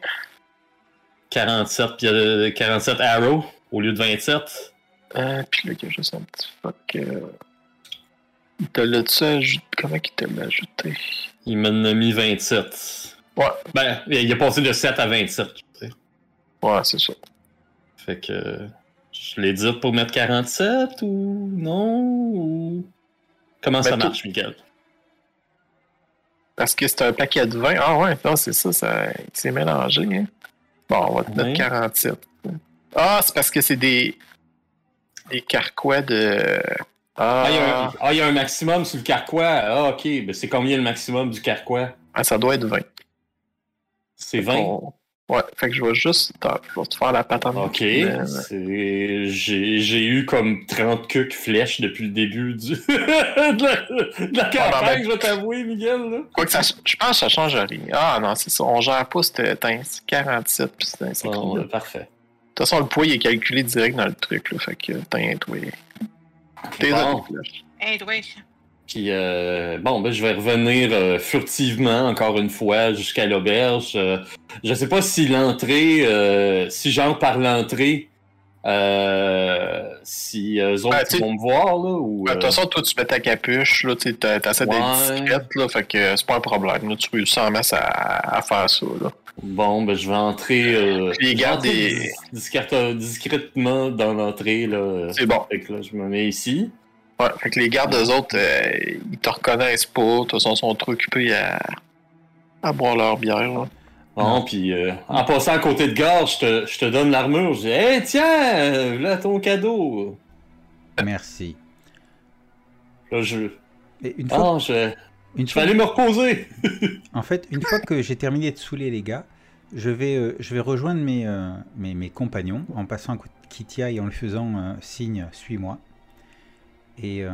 47, puis, euh, 47 arrows au lieu de 27.
Euh, puis là, il y a juste un petit fuck. Euh... Il te l'a-tu ajouté? Comment il te l'a ajouté?
Il m'en a mis 27.
Ouais.
Ben, il a passé de 7 à 27. tu sais.
Ouais, c'est ça.
Fait que. Je l'ai dit pour mettre 47 ou non? Ou... Comment
Ben,
ça
tout-
marche, Miguel?
Parce que c'est un paquet de 20. Ah ouais, non, c'est ça, ça c'est mélangé. Hein. Bon, on va te mettre 47. Ah, c'est parce que c'est des. Des carquois de. Ah,
Ah, il y, a un, ah, il y a un maximum sur le carquois. Ah, ok. Ben, c'est combien le maximum du carquois?
ah, ça doit être 20.
C'est 20?
On- Ouais, fait que je vais juste. Te faire la patente.
Ok.
Euh,
C'est- J'ai eu comme 30 cucs flèches depuis le début du... de, la, de la campagne,
ben-
je vais t'avouer, Miguel. Là.
Quoi que ça, je pense que ça change rien. Ah non, c'est ça. On gère pas cette teint. C'est 47 puis c'est là.
euh, parfait.
De toute façon, le poids il est calculé direct dans le truc. Là, fait que teint, toi. T'es
Bon.
flèches.
Puis, euh, bon, ben, je vais revenir euh, furtivement, encore une fois, jusqu'à l'auberge. Euh, je sais pas si l'entrée, euh, si j'entre par l'entrée, si eux autres
Ben,
vont me voir, là, ou...
De toute façon, toi, tu mets ta capuche, là, tu t'as- d'être
Ouais.
discrète, là, fait que c'est pas un problème. Là, tu réussis en masse à, à faire ça, là.
Bon, ben, je vais entrer, euh, je vais
des-
discrètement dans l'entrée, là.
C'est bon.
Fait que là, je me mets ici.
Ouais, fait que les gardes, eux autres, euh, ils te reconnaissent pas. De toute façon, ils sont trop occupés à, à boire leur bière, là.
Bon, puis euh, en passant à côté de gare, je te, je te donne l'armure. Je dis, hey, tiens, là, ton cadeau.
Merci.
Là, je,
Et une fois,
ah, je,
une
je
fois-
vais aller me reposer.
En fait, une fois que j'ai terminé de saouler les gars, je vais, euh, je vais rejoindre mes, euh, mes, mes compagnons en passant à côté de Kitia et en lui faisant euh, signe suis-moi. Et euh,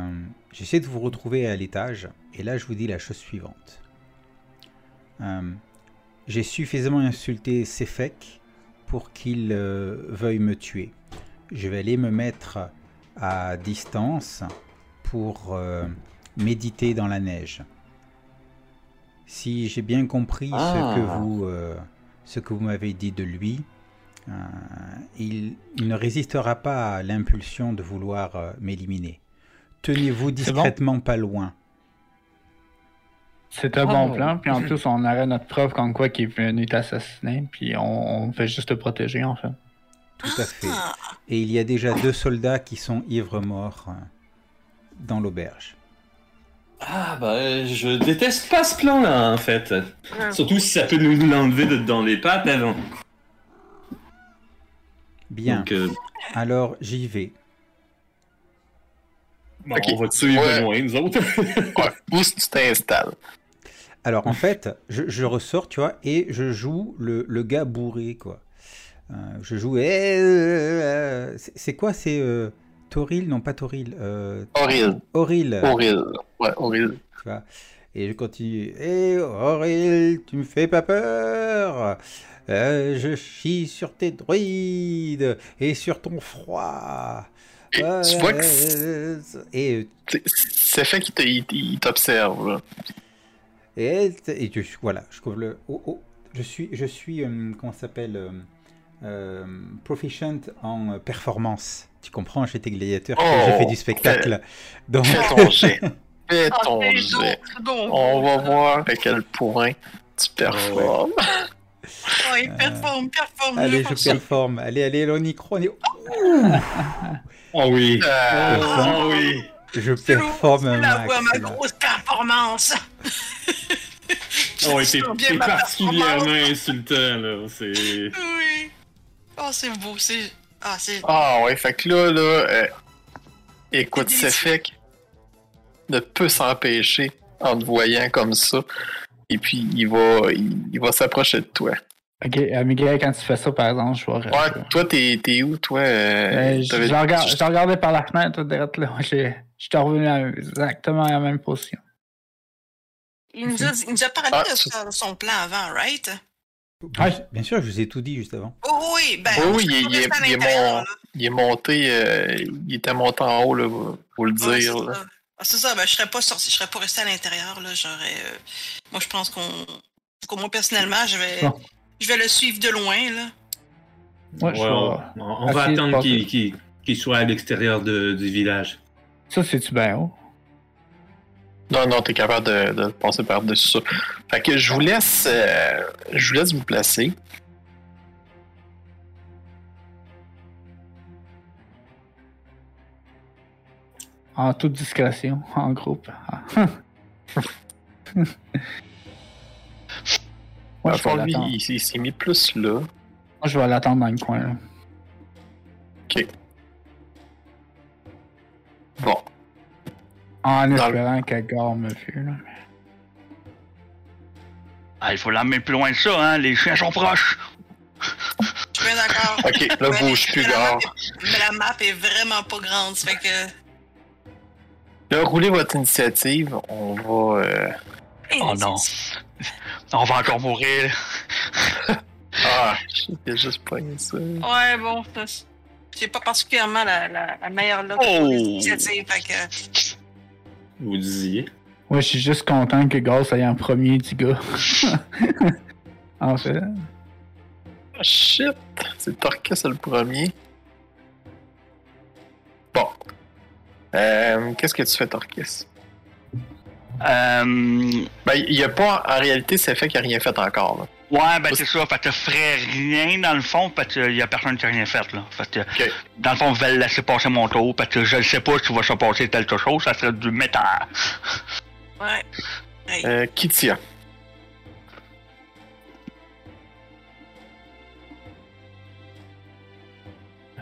j'essaie de vous retrouver à l'étage. Et là, je vous dis la chose suivante. Euh, j'ai suffisamment insulté Sefek pour qu'il euh, veuille me tuer. Je vais aller me mettre à distance pour euh, méditer dans la neige. Si j'ai bien compris
Ah.
ce que vous, ce que vous m'avez dit de lui, il, il ne résistera pas à l'impulsion de vouloir m'éliminer. Tenez-vous
bon?
discrètement pas loin.
C'est un
Oh.
bon plan, puis en plus, on aurait notre preuve comme quoi qui est venu t'assassiner, puis on, on fait juste te protéger, en fait.
Tout à fait.
Ah,
Et il y a déjà deux soldats qui sont ivres morts euh, dans l'auberge.
Ah, ben, je déteste pas ce plan-là, en fait. Surtout si ça peut nous l'enlever de dans les pattes avant.
Bien,
Donc, euh,
alors j'y vais.
Bon, on va te suivre
Ouais.
loin, nous autres.
Ouais, où tu t'installes?
Alors en fait, je, je ressors, tu vois, et je joue le, le gars bourré, quoi. Euh, je joue. eh, euh, c'est c'est quoi C'est euh, Toril? Non, pas Toril. Euh,
Auril.
Auril.
Auril. Ouais, Auril.
Tu vois. Et je continue. Hé Auril, tu me fais pas peur Euh, Je chie sur tes druides et sur ton froid.
Et tu vois que c'est
Et euh,
c'est- fait qu'il il- il t'observe.
Et, et je, voilà, je couvre le. oh, oh, je suis, je suis, euh, comment s'appelle, euh, euh, proficient en euh, performance. Tu comprends, j'étais gladiateur,
Oh,
j'ai fait du spectacle. Donc,
Fais ton jet. Fais
Ah,
ton jet.
donc, c'est donc.
On va voir à quel point tu performes.
Ouais, performe, performe.
allez, je performe. Allez, allez, on y croit. on y-
Oh oui.
Euh,
Oh oui.
Je
C'est lourd,
performe un
c'est la
max.
voix, ma grosse performance.
Oh,
Je ma
particulièrement insultant, là. C'est.
Oui. Oh, c'est beau, c'est. Ah, c'est.
Ah ouais, fait que là, là, euh, écoute,
C'est
c'est fait que ne peut s'empêcher en te voyant comme ça. Et puis, il va, il, il va s'approcher de toi.
Ok, euh, Miguel, quand tu fais ça, par exemple, je vois.
Ouais, toi, t'es, t'es où, toi? euh,
Euh, je,
t'avais-
je regarde, je te regardais par la fenêtre, direct là. Je je suis revenu à exactement à la même position.
Il nous a, il nous a parlé
Ah,
de, son plan avant, right?
Ouais.
Bien sûr, je vous ai tout dit juste avant.
Oh, oui, ben.
Oui,
moi,
oui, il, est, il est mon- il est monté, euh, il était monté en haut, là, faut le
Ouais,
dire.
c'est ça. Ah, c'est ça, ben, je serais pas sorti, je serais pas resté à l'intérieur, là. J'aurais. euh, Moi, je pense qu'on. qu'au moins, personnellement, je vais.
Bon.
Je vais le suivre de loin, là.
Ouais,
on, on- on va attendre qu'il soit à l'extérieur du village.
Ça, c'est-tu bien haut?
Non, non, t'es capable de, de passer par-dessus ça. Fait que je vous laisse, euh, je vous laisse vous placer.
En toute discrétion, en groupe. Moi, je
le lui, il, il s'est mis plus là.
Moi, je vais l'attendre dans le coin. Là.
Bon.
En espérant que Gar me vue. Là.
Ah, il faut l'emmener plus loin que ça, hein. Les chiens sont proches.
Je suis bien d'accord.
Ok, là, bouge plus,
est- Mais la map est vraiment pas grande, ça fait que.
Là, roulez votre initiative. On va. euh,
Oh non. On va encore mourir.
Ah, j'ai juste pogné ça.
Ouais, bon, c'est pas particulièrement la, la, la meilleure look
Oh.
fait que.
Vous disiez.
Ouais, je suis juste content que Gar soit en premier du gars. en fait.
Ah, shit! C'est Torquus, c'est le premier. Bon. Euh, Qu'est-ce que tu fais, Torquus?
Euh,
Ben, il y a pas. En réalité, c'est fait qu'il a rien fait encore, là.
ouais, ben c'est ça. Fait que ferais rien dans le fond, parce qu'il y a personne qui a rien fait, là. Fait que, dans le fond, je vais le laisser passer mon tour, parce que je ne sais pas si va se passer quelque chose, ça serait du métal.
Ouais. Hey.
Euh, Kitia.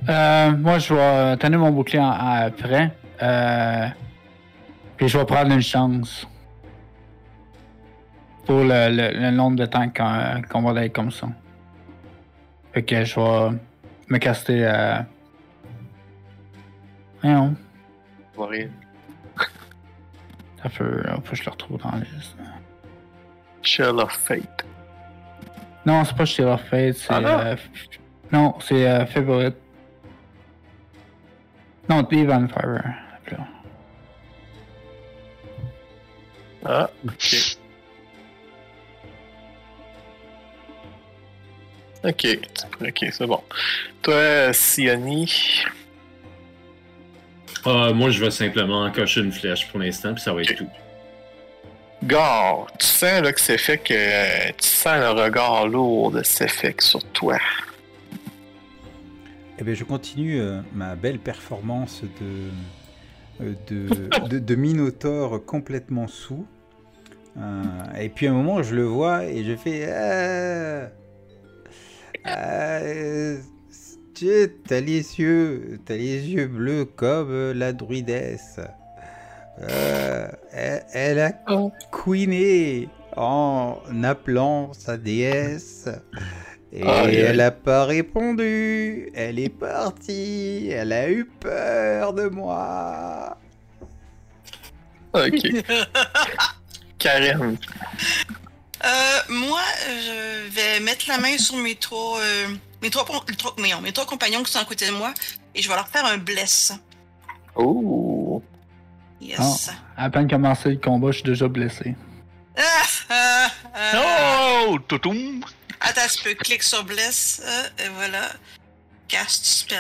Euh, moi, je vais tenir mon bouclier en, en prêt. Euh, puis je vais prendre une chance. Pour le, le, le nombre de temps qu'on qu'on va être comme ça. Fait que je vais me caster à. Voyons.
Va rire.
Ça peut, faut que je le retrouve dans la liste.
Shell of Fate.
Non, c'est pas chez leur Fate, c'est.
Ah non?
euh, non, c'est euh, Favorite. Non, Divan Fire.
Ah, ok. Ok, ok, c'est bon. Toi, Sioni,
Ah, moi, je vais simplement cocher une flèche pour l'instant, puis ça va être tout.
Gar, tu sens là, que c'est fait que euh, tu sens le regard lourd de c'est fait que sur toi.
Eh bien, je continue euh, ma belle performance de, de, de, de Minotaure complètement sous. Euh, et puis à un moment, je le vois et je fais. Euh, tu t'as les yeux, t'as les yeux bleus comme euh, la druidesse. Euh, elle, elle a
Oh.
queené en appelant sa déesse. Et elle a pas répondu. Elle est partie. Elle a eu peur de moi.
Ok. Karen,
Euh, moi, je vais mettre la main sur mes trois, euh, mes trois, mes trois compagnons qui sont à côté de moi et je vais leur faire un bless.
oh,
Yes.
À peine commencé le combat, je suis déjà blessé.
Ah, ah, ah.
Oh, toutoum!
Attends, tu peux cliquer sur bless et voilà. Cast spell.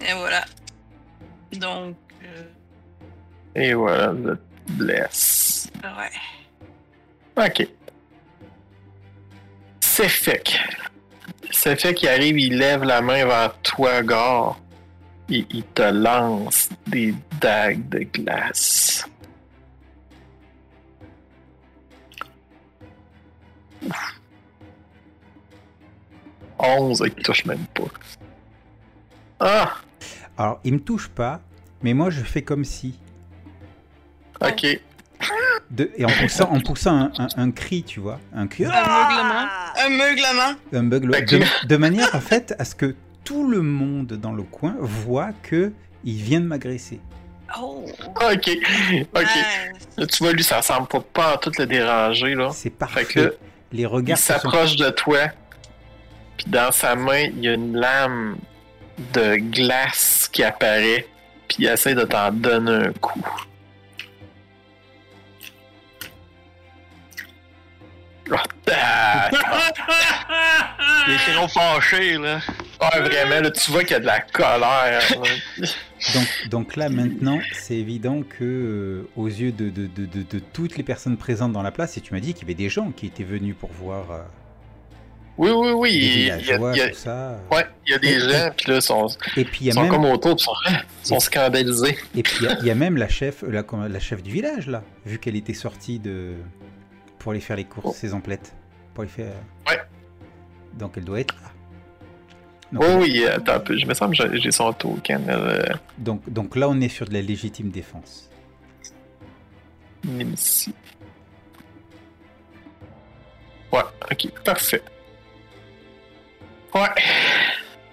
Et voilà. Donc, euh,
et voilà, le bless.
ouais.
Ok. C'est fait. C'est fait qu'il arrive, il lève la main vers toi, Gar. Et il te lance des dagues de glace. 11, il touche même pas. Ah!
Alors, il me touche pas, mais moi je fais comme si.
Ok.
De- et en poussant, en poussant un, un- un cri, tu vois. Un cri.
Un meuglement. Un meuglement.
Un bug.
Ok.
De, de manière, en fait, à ce que tout le monde dans le coin voit que il vient de m'agresser.
Oh.
Ok. Ok.
Ouais.
Là, tu vois, lui, ça semble pas, pas tout le déranger, là.
C'est
Fait
parfait.
que il
sont-
s'approche de toi. Puis dans sa main, il y a une lame de glace qui apparaît. Puis il essaie de t'en donner un coup. Oh, tac!
Il est trop fâché, là.
Ouais, vraiment, là, tu vois qu'il y a de la colère.
Donc, donc là, maintenant, c'est évident que, euh, aux yeux de, de, de, de- de toutes les personnes présentes dans la place, et tu m'as dit qu'il y avait des gens qui étaient venus pour voir euh,
Oui, oui, oui. Il y a, y a-
tout ça.
ouais, il y a des
Et-
gens, puis là, ils sont,
Et puis il y
ils
a
sont
même,
comme autour, ils sont, ils sont scandalisés.
et puis il y a- il y a même la chef, la, comment- la chef du village là, vu qu'elle était sortie de pour aller faire les courses,
Oh.
ses emplettes, pour les faire.
Ouais.
Donc elle doit être là. Donc,
Oui, oui, attends un peu. Je me semble que j'ai- son token. euh,
donc, donc là, on est sur de la légitime défense.
ici. Ouais, ok, parfait. Ouais.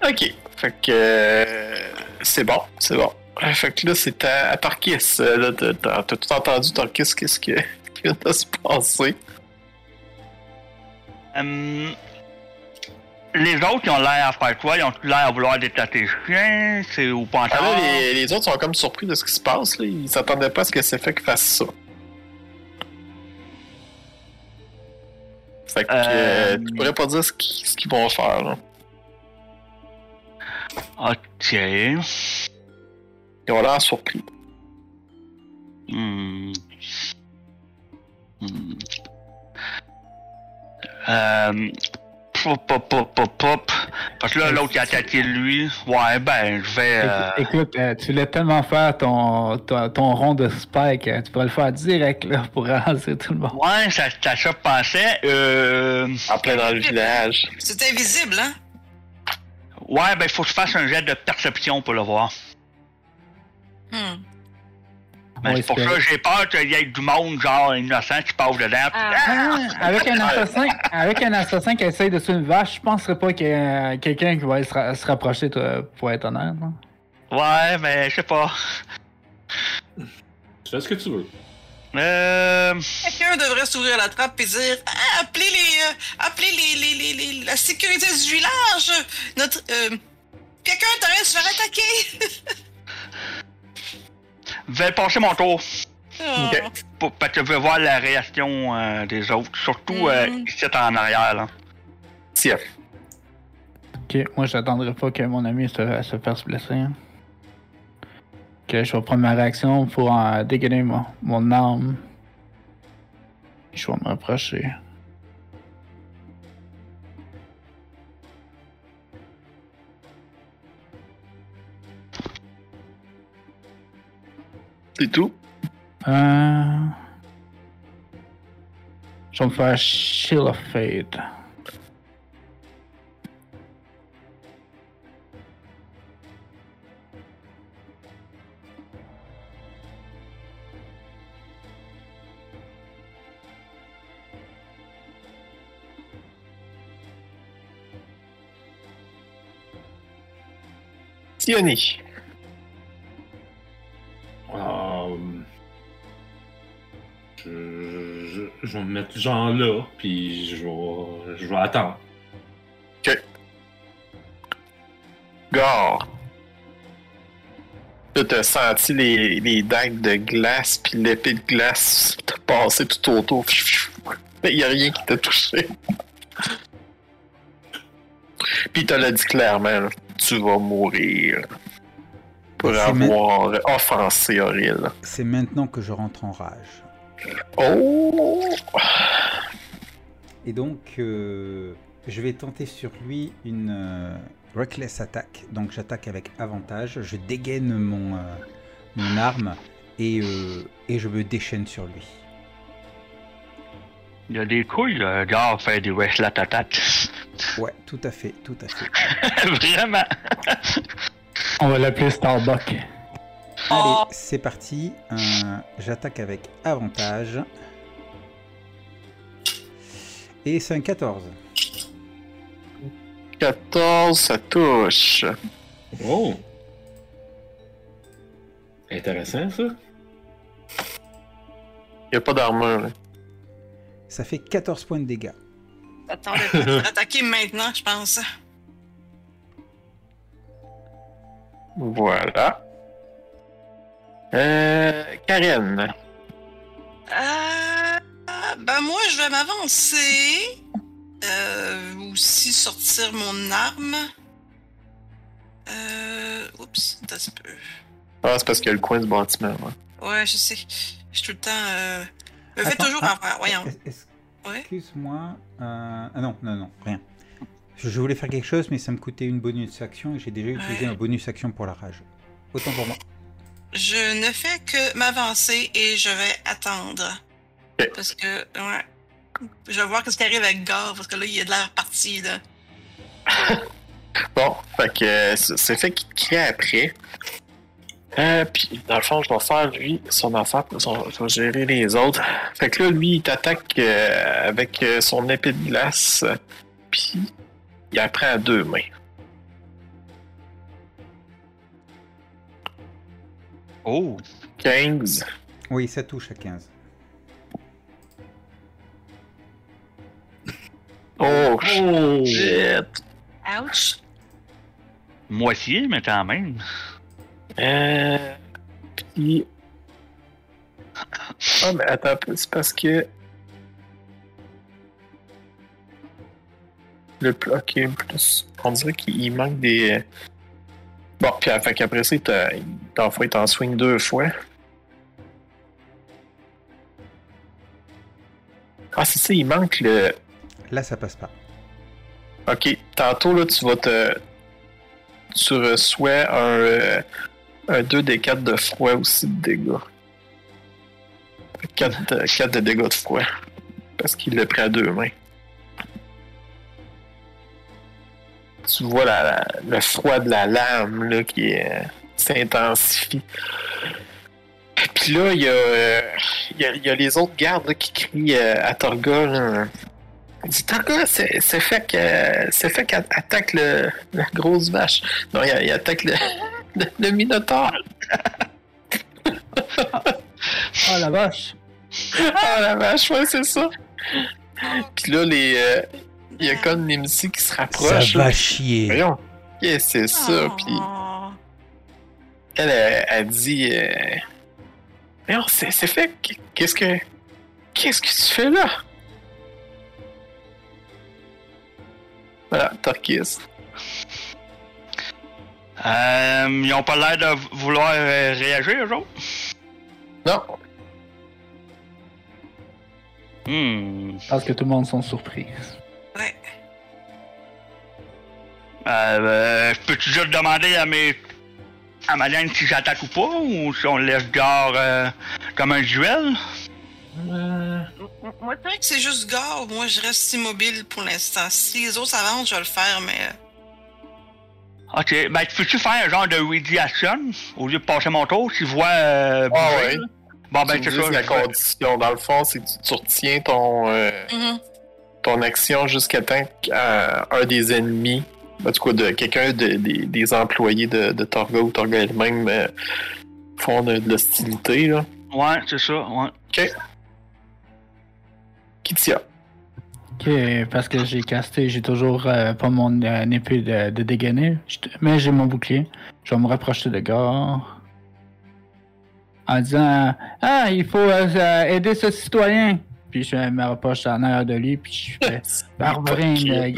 Ok. Fait que. euh, c'est bon, c'est bon. Fait que là, c'est à, à Tarkis. euh, Là, t'as- tout entendu, Tarkis, qu'est-ce que- qui vient de se passer?
Hum, les autres, ils ont l'air à faire quoi? Ils ont l'air à vouloir détecter le chien? C'est ou pas
Ah, là, les, les autres sont comme surpris de ce qui se passe. Là. Ils s'attendaient pas à ce que c'est fait qu'ils fassent ça. Fait que
Euh,
euh, tu pourrais pas dire ce qu'ils vont faire. Là.
Ok.
Ils ont l'air surpris.
Hmm. Hmm. Euh... Pop, pop, pop, pop, pop. Parce que là, l'autre qui a attaqué lui. Ouais, ben, je vais. euh,
Écoute, euh, tu voulais tellement faire ton, ton, ton rond de spike, euh, tu pourrais le faire direct là, pour ralentir tout le monde.
Ouais, ça, ça, ça pensait. Euh...
En plein dans le village.
C'est invisible, hein?
Ouais, ben, faut que je fasse un jet de perception pour le voir.
Hmm.
Ben, c'est pour ça que j'ai peur qu'il y ait du monde, genre, innocent, qui passe dedans. puis-
Ah, avec un assassin, avec un assassin qui essaye de tuer une vache, je penserais pas qu'il y ait quelqu'un qui va se, ra- se rapprocher, toi, pour être honnête. non?
Ouais, mais je sais pas.
Tu fais ce que tu veux.
Euh.
Quelqu'un devrait s'ouvrir la trappe et dire ah, appelez les, euh, appelez les, les, les, les- la sécurité du village. Notre euh, quelqu'un est en train de se faire attaquer.
Je vais passer mon tour.
Oh.
Ok.
Pour, parce que je veux voir la réaction euh, des autres. Surtout euh,
Mhm.
ici en arrière, là.
Tiens.
Ok, moi j'attendrai pas que mon ami se, se fasse blesser. hein. Ok, je vais prendre ma réaction pour en dégainer mon, mon arme. Je vais me rapprocher.
C'est tout.
Euh... Je vais me faire Shield
je, vais me mettre genre là, puis je vais, je vais attendre.
Gare. Là, t'as senti les, les dagues de glace puis l'épée de glace te passer tout autour. Mais y a rien qui t'a touché. Puis t'as l'a dit clairement, là, tu vas mourir. Pour
ma-
avoir offensé Auril.
C'est maintenant que je rentre en rage.
Oh!
Et donc, euh, je vais tenter sur lui une euh, reckless attack. Donc j'attaque avec avantage. Je dégaine mon, euh, mon arme et, euh, et je me déchaîne sur lui.
Il y a des couilles, le gars, faire des wrestlat attack.
Ouais, tout à fait, tout à fait.
Vraiment.
On va l'appeler Starbuck.
Allez, c'est parti. Euh, J'attaque avec avantage. Et c'est un 14.
14, ça touche.
Oh! Intéressant, ça.
Il n'y a pas d'armure. là.
Ça fait 14 points de dégâts.
Attends, attaquer maintenant, je pense.
Voilà. Euh, Karen.
Euh, ben moi, je vais m'avancer. Euh, aussi sortir mon arme. Euh, oups, un petit peu.
Ah, c'est parce qu'il y a le coin du bâtiment. ouais.
Ouais, je sais. Je suis tout le temps. Euh... Me fais toujours
ah,
en Voyons.
Excuse-moi. euh, Ah non, non, non, rien. Je je voulais faire quelque chose, mais ça me coûtait une bonus action et j'ai déjà utilisé
Ouais.
un bonus action pour la rage. Autant pour moi.
Je ne fais que m'avancer et je vais attendre. Parce que, ouais. Je vais voir ce qui arrive avec Gar, parce que là, il y a de l'air parti, là.
Bon, fait que c'est fait qu'il te crie après. Euh, puis, dans le fond, je vais faire, lui, son affaire, son- je vais gérer les autres. Fait que là, lui, il t'attaque euh, avec euh, son épée de glace, puis il apprend à deux mains.
Oh.
15.
Oui, ça touche à 15.
Oh,
Oh!
shit!
Ouch!
Moitié, mais quand même.
Euh. Puis. Ah, mais attends un peu, c'est parce que. Le pl- ok, plus. On dirait qu'il manque des. Bon, puis fait qu'après ça, le fond, il t'en swing deux fois. Ah, c'est ça, il manque le.
Là, ça passe pas.
Ok, tantôt, là, tu vas te. Tu reçois un, euh, un 2 des 4 de froid aussi de dégâts. 4 de, 4 de dégâts de froid. Parce qu'il l'a pris à deux mains. Tu vois la, la- le froid de la lame là, qui euh, s'intensifie. Puis là, il y, a, euh, y, a, y a les autres gardes là, qui crient euh, à Torga. Là, dit Torga, c'est fait que c'est fait qu'attaque le la grosse vache. Non, il, il attaque le, le, le minotaure.
Oh la vache!
Ah la vache, ouais, c'est ça. Puis là, les euh, il y a comme Nimsi qui se rapproche.
ça
là.
va chier.
Voyons. Yeah, c'est ça. Puis elle, elle, elle dit euh, Voyons, c'est c'est fait. Qu'est-ce que. Qu'est-ce que tu fais là? Voilà, Torquis.
Euh, ils ont pas l'air de vouloir euh, réagir, eux autres?
Non,
Hmm.
Je pense que tout le monde sont surpris.
Euh, euh, Peux-tu juste demander à mes. à ma gang si j'attaque ou pas, ou si on laisse gare euh, comme un duel?
Euh,
Moi, je dirais que c'est juste Gar. Moi, je reste immobile pour l'instant. Si les autres avancent, je vais le faire, mais. euh,
Ok, ben peux-tu faire un genre de ready action au lieu de passer mon tour s'ils voient. Euh,
Ah ouais.
Bon ben
tu
c'est ça.
la condition. Dans le fond, c'est que tu, tu retiens ton, euh,
mhm.
ton action jusqu'à temps qu'un des ennemis, en tout cas de quelqu'un de- des, des employés de, de Torga ou Torga elle-même euh, font de, de l'hostilité. là.
Ouais, c'est ça, ouais.
Kitia.
Ok, parce que j'ai casté, j'ai toujours euh, pas mon euh, épée de, de dégainer, mais j'ai mon bouclier. Je vais me rapprocher de gars. En disant Ah, il faut aider ce citoyen puis je me rapproche en arrière de lui, puis je fais
Barbarine.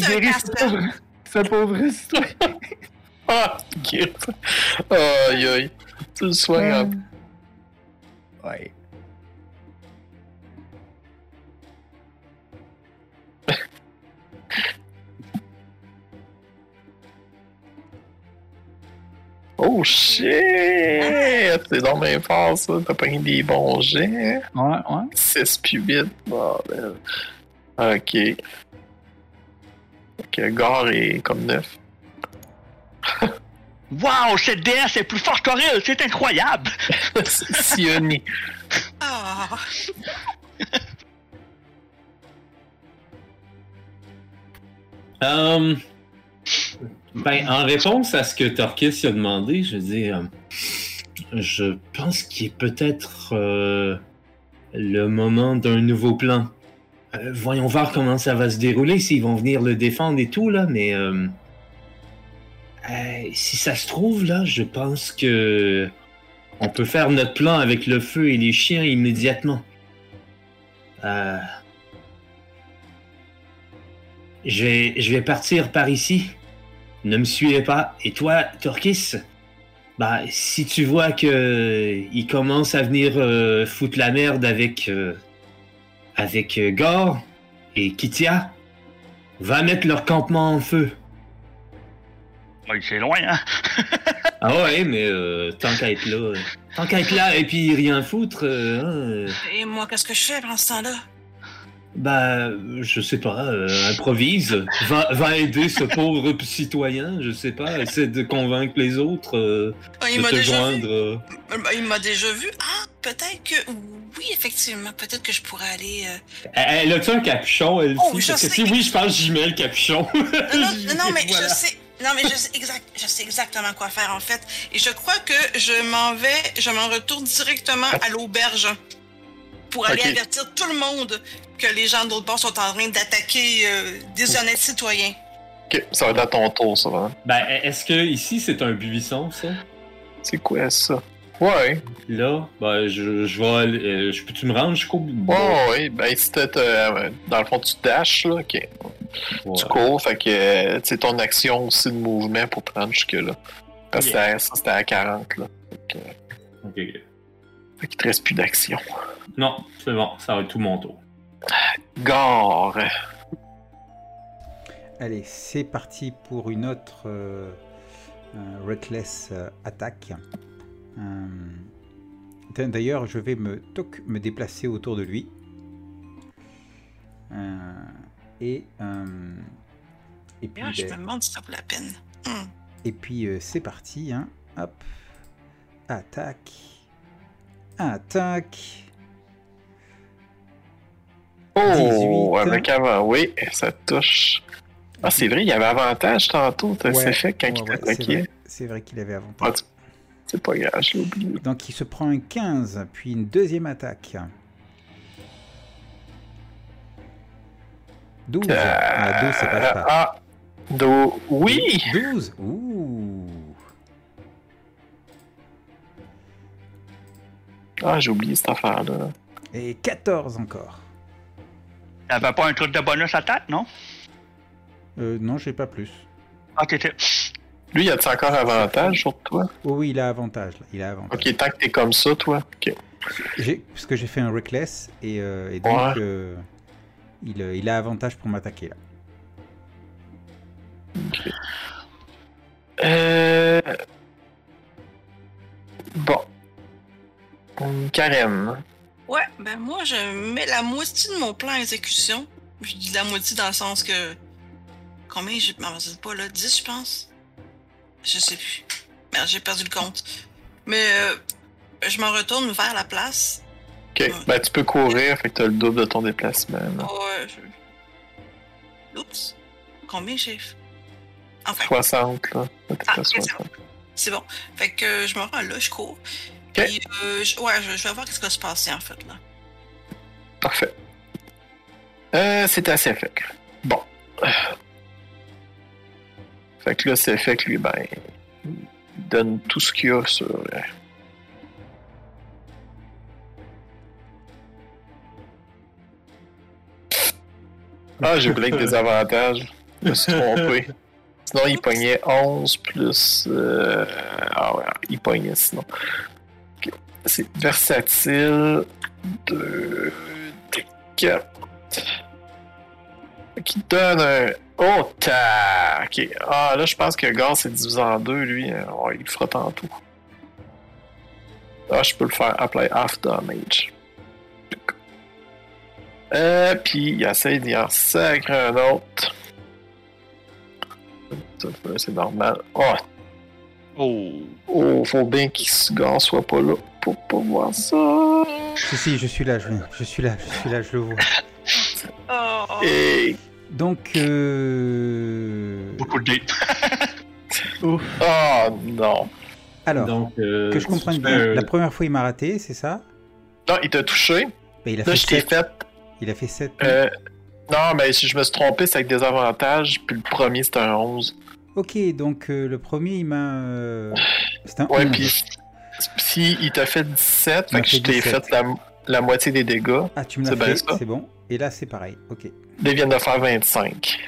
Guéris pauvre citoyen.
Ah. Aïe, aïe. Tu le soignes
Ouais.
Oh shit! C'est dans bien fort ça, t'as pogné des bons jets.
Ouais, ouais.
6 puis 8, bordel. Ok. Ok, Gare est comme 9.
Wow, cette déesse est plus forte qu'Auril, c'est incroyable!
Sioni.
Ah,
Euh, ben, en réponse à ce que Torquis a demandé, je veux dire, je pense qu'il est peut-être euh, le moment d'un nouveau plan. Euh, voyons voir comment ça va se dérouler, s'ils vont venir le défendre et tout, là, mais euh, euh, si ça se trouve, là, je pense que on peut faire notre plan avec le feu et les chiens immédiatement. Euh, je vais, je vais partir par ici. Ne me suivez pas. Et toi, Torquis, bah, si tu vois que euh, il commence à venir euh, foutre la merde avec euh, avec euh, Gore et Kitia, va mettre leur campement en feu.
Oui, c'est loin, hein?
Ah ouais, mais euh, tant qu'à être là, euh, tant qu'à être là et puis rien foutre, euh, hein, euh,
et moi, qu'est-ce que je fais pendant ce temps-là?
Bah, je sais pas, euh, improvise, va, va aider ce pauvre citoyen, je sais pas, essaie de convaincre les autres euh,
Ah, il
de
m'a
te
déjà vu.
joindre. euh.
Ben, il m'a déjà vu. Ah, peut-être que. Oui, effectivement. Peut-être que je pourrais aller. euh,
Elle, a-tu un capuchon, elle?
Oh,
Parce que
sais.
si oui, je pense j'y mets le capuchon.
Non, non, non, mais
Voilà.
je sais. Non, mais je sais, exact, je sais exactement quoi faire, en fait. Et je crois que je m'en vais, je m'en retourne directement à l'auberge pour aller avertir tout le monde que les gens d'autre bord sont en train d'attaquer euh, des honnêtes citoyens.
Ok, ça va être à ton tour, ça va.
Ben, est-ce que ici c'est un buisson, ça?
C'est quoi ça? Ouais.
Là, ben, je, je vais aller. euh, je peux-tu me rendre jusqu'au.
Oh, oui, ben c'était euh, dans le fond tu dashes là, ok.
Ouais.
Tu cours, fait que euh, c'est ton action aussi de mouvement pour prendre jusque là. Parce que
Yeah.
ça, c'était à 40 là. Fait que,
Ok, ok.
fait qu'il te reste plus d'action.
Non, c'est bon, ça va être tout mon tour.
Gare.
Allez, c'est parti pour une autre euh, euh, Reckless euh, attaque. Euh, D'ailleurs, je vais me, toc, me déplacer autour de lui. Euh, et, euh, et puis,
Ah, je
ben,
me demande si ça vaut la peine.
Et puis euh, c'est parti. Hein. Hop. Attaque. Attaque.
Oh,
18.
avec avant, oui, ça touche. Ah, c'est vrai, il y avait avantage tantôt,
Ouais,
c'est fait quand
ouais,
il
ouais, c'est
t'attaquait.
vrai, C'est vrai qu'il avait avantage.
Ah, c'est pas grave, je l'ai oublié.
Donc il se prend un 15, puis une deuxième attaque. 12. Ah, 12, ça passe pas.
Ah, do... oui!
12 Ouh
Ah, j'ai oublié cette affaire-là.
Et 14 encore.
T'avais pas un truc de bonus attaque, non?
Euh, non, j'ai pas plus.
Ah, t'étais.
Lui, y a-t-il encore avantage sur toi?
Oh oui, il a avantage. Là. Il a avantage.
Ok, tant que t'es comme ça, toi. Ok.
J'ai- Parce que j'ai fait un reckless et, euh, et donc
Ouais.
euh, il, euh, il a avantage pour m'attaquer là.
Euh... Bon. Karen.
Ouais, ben moi, je mets la moitié de mon plan à exécution. Je dis la moitié dans le sens que. Combien j'ai. m'en sais pas là, 10, je pense? Je sais plus. Merde, j'ai perdu le compte. Mais euh, je m'en retourne vers la place.
Ok, ben tu peux courir, fait que t'as le double de ton déplacement. là.
Ouais, je... Oups. Combien j'ai. Enfin,
60, là.
Ah, c'est
60.
c'est bon. Fait que euh, je me rends là, je cours. Puis, euh, je- ouais, je, je vais voir ce qui va se passer en fait là.
Parfait. Euh, c'est assez fait. Bon. Fait que là, c'est fait que lui, ben, il donne tout ce qu'il a sur. euh, Ah, j'ai oublié que des avantages. Je me suis trompé. Sinon, il pognait 11 plus. euh, Ah ouais, il pognait sinon. C'est versatile. 2 des 4. Qui donne un Oh. Ah, là, je pense que Gaz c'est divisé en deux, lui. Oh, il le fera tantôt. Ah, je peux le faire apply half damage. Euh, puis il essaie d'y en sacrer un autre. C'est normal. Oh,
Oh.
oh faut bien qu'il se Gaz soit pas là pour pas voir ça.
Si, si, je suis là, je, je suis là, je suis là, je le vois.
Oh,
Et.
Donc, euh...
Beaucoup de dates.
Ouf.
Oh non.
alors,
Donc, euh,
que je comprenne bien,
euh,
la première fois il m'a raté, c'est ça?
Non, il t'a touché.
Ben, il, a
Là,
fait
je t'ai
7.
fait.
il a fait 7.
Euh, non, mais si je me suis trompé, c'est avec des avantages. Puis le premier, c'était un 11.
Ok, donc euh, le premier il m'a. euh, C'est un
Ouais,
11.
puis si il t'a fait 17,
Il m'a
fait que
fait
je t'ai
17.
fait la, la moitié des dégâts.
Ah, tu me
c'est
l'as
bien
fait,
ça.
c'est bon. Et là, c'est pareil. Ok.
Là, il vient de faire 25.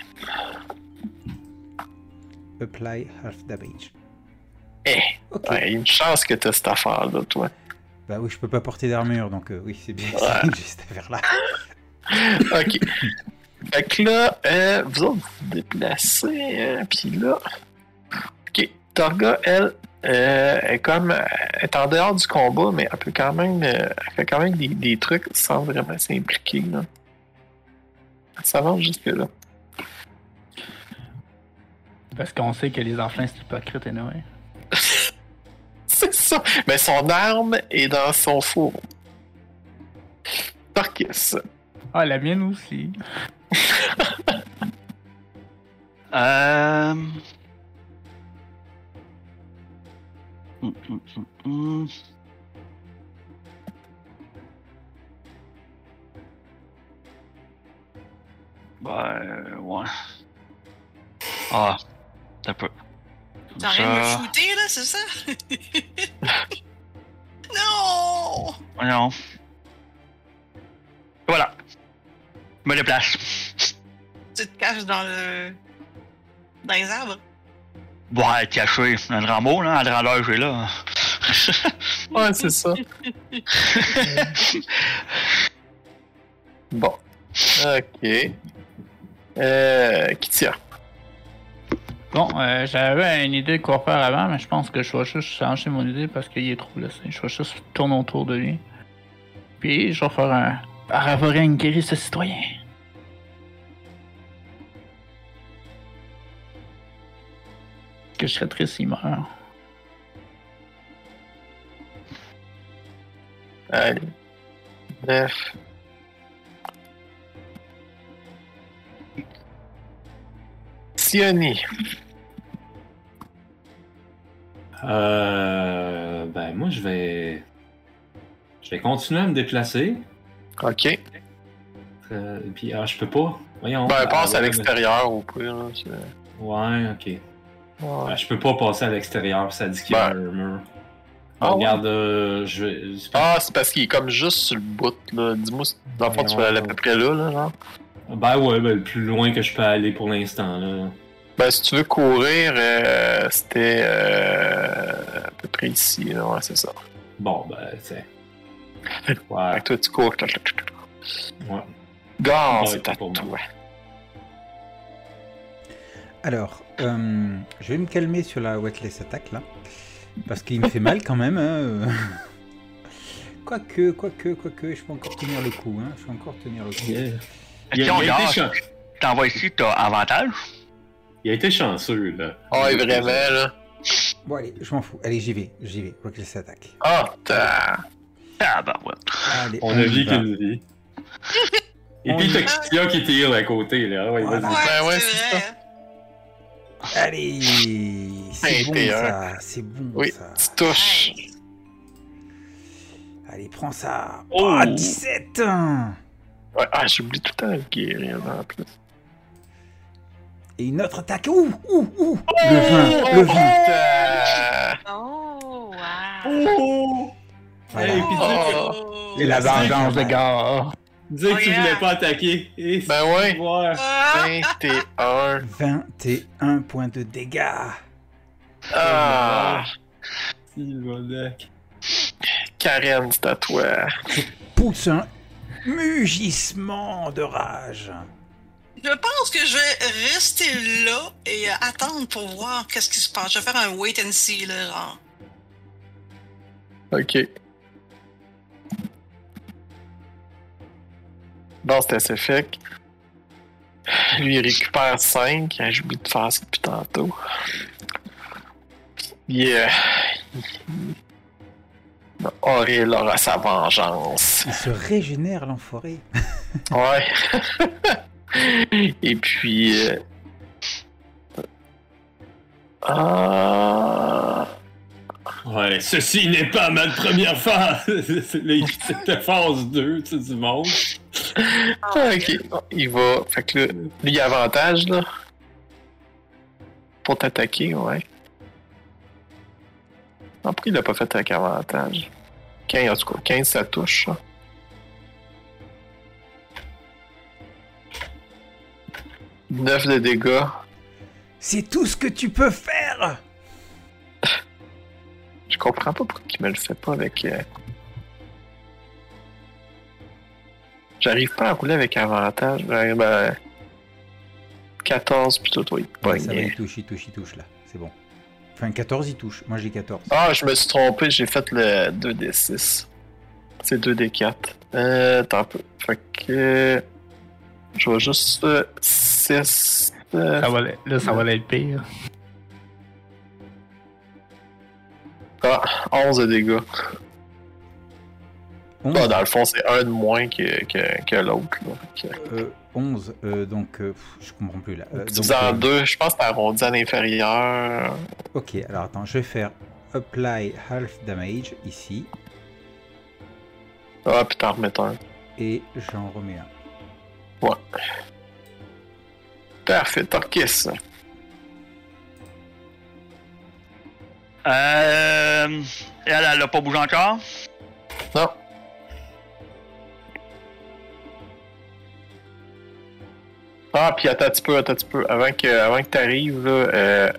Apply half damage.
Eh,
Ok.
ouais, une chance que t'as cette affaire-là, toi.
Bah oui, je peux pas porter d'armure, donc euh, oui, c'est bien.
Ouais.
C'est juste à faire là.
Ok. Fait que là, euh, vous autres, vous déplacez, euh, puis là. Ok, Torga, elle, euh, est comme. Elle est en dehors du combat, mais elle peut quand même. euh, elle fait quand même des, des trucs sans vraiment s'impliquer, là. Ça avance jusque-là.
Parce qu'on sait que les enfants, c'est hypocrite et Noé.
C'est ça. Mais son arme est dans son four. Torquis.
Ah, la mienne aussi.
Euh... Hum. Ben, ouais. Ah, t'as peu.
T'as rien de me shooter, là, c'est ça? non!
Voyons. Voilà. Me déplace.
Tu te caches dans le. dans les arbres?
Ouais, caché. Un grand mot, là. À la grandeur j'ai là.
Ouais, c'est ça. bon. Ok. Euh, qui tient?
Bon, euh, j'avais une idée de quoi faire avant, mais je pense que je vais juste changer mon idée parce qu'il est trop blessé. Je vais juste tourner autour de lui. Puis, je vais faire un. Aravorer une guérir ce citoyen. Que je serais triste s'il meurt.
Allez. Neuf. Sioni.
Euh, ben, moi, je vais. Je vais continuer à me déplacer.
Ok.
Euh, puis, ah, je peux pas. Voyons.
Ben,
Ah,
passe à l'extérieur au pire. là,
Ouais, ok.
Ouais.
Ben, je peux pas passer à l'extérieur, ça dit qu'il y a
Ben.
un mur.
Ah,
Regarde, euh, je vais.
Ah, c'est parce qu'il est comme juste sur le bout, là. Dis-moi, si- dans le fond, tu vas aller à peu près là, là, genre.
Ben ouais, ben, le plus loin que je peux aller pour l'instant, là.
Ben, si tu veux courir, euh, c'était euh, à peu près ici, là. Ouais, c'est ça.
Bon, ben, c'est.
Fait
Ouais,
que toi, tu cours.
ouais.
Gare, c'est à toi.
moi.
Alors, euh, je vais me calmer sur la Wetless attaque là. Parce qu'il me fait mal quand même. Hein. Quoique, quoique, quoique, je peux encore tenir le coup. Hein. Je peux encore tenir le coup.
Il, a-
Si
il a
on
été
garde,
chan-
t'envoies ici, t'as avantage?
il a été chanceux, là.
Ouais, vraiment, là.
Bon, allez, je m'en fous. Allez, j'y vais, j'y vais. Wetless attaque.
Ah, t'as.
Ah, bah ouais.
Allez,
On a vu qu'une vie. Et puis,
y
t'as. Kia qui tire à côté, là. Ouais,
Voilà.
vas-y.
Ben ouais,
c'est
c'est
vrai.
Allez, c'est bon
21.
ça, c'est bon
Oui,
ça.
tu touches.
Nice.
Allez, prends ça.
Oh.
Oh, 17
Ouais, ah, j'oublie tout le temps de guérir, en plus.
Et une autre attaque. Ouh, ouh, ouh. Le 20, le 20.
Putain.
Oh, wow.
Oh!
Voilà.
Hey, puis
Oh.
Et la vengeance de gare.
Disais que tu voulais pas attaquer. Et
Ben ouais.
Ouais.
Ah!
21.
21 points de dégâts.
Ah.
Sylvanac.
Karen, c'est à toi.
pousse un mugissement de rage.
Je pense que je vais rester là et euh, attendre pour voir qu'est-ce qui se passe. Je vais faire un wait and see, là, genre.
Ok. Bon, c'était que Lui, il récupère 5. J'ai oublié de faire ça depuis tantôt. Yeah. Auril aura sa vengeance.
Il se régénère, l'enfoiré.
Ouais. Et puis. euh, Ah.
Ouais, ceci n'est pas ma première phase. C'était phase 2, tu sais, du monde.
Ah, ok. Il va. Fait que là, lui, il a avantage, là. Pour t'attaquer, ouais. Non, pourquoi il l'a pas fait avec avantage? 15, en tout cas, 15, ça touche, ça. Neuf de dégâts.
C'est tout ce que tu peux faire
Je comprends pas pourquoi il me le fait pas avec. euh, J'arrive pas à rouler avec avantage. Ben, ben, 14 plutôt, toi, il pogne.
Ça va, il touche, il touche, il touche, là. C'est bon. Enfin, 14, il touche. Moi, j'ai 14.
Ah, je me suis trompé, j'ai fait le 2d6. C'est 2d4. Euh, attends un peu. Fait que. Je vais juste. 6.
Ça va, là, ça va être pire.
Ah, 11 de dégâts.
11,
Ah, dans le fond, c'est un de moins que, que, que l'autre. là. Fait que-
euh, 11 euh, donc euh, je comprends plus là.
En deux, je pense que t'as arrondi à l'inférieur.
Ok, alors attends, je vais faire apply half damage ici
Ah, puis t'en remets un.
et j'en remets un.
Parfait, Torquis.
Euh. Elle, elle a pas bougé encore?
Non. Ah, puis attends un petit peu, attends un petit peu. Avant que, avant que t'arrives, là, euh...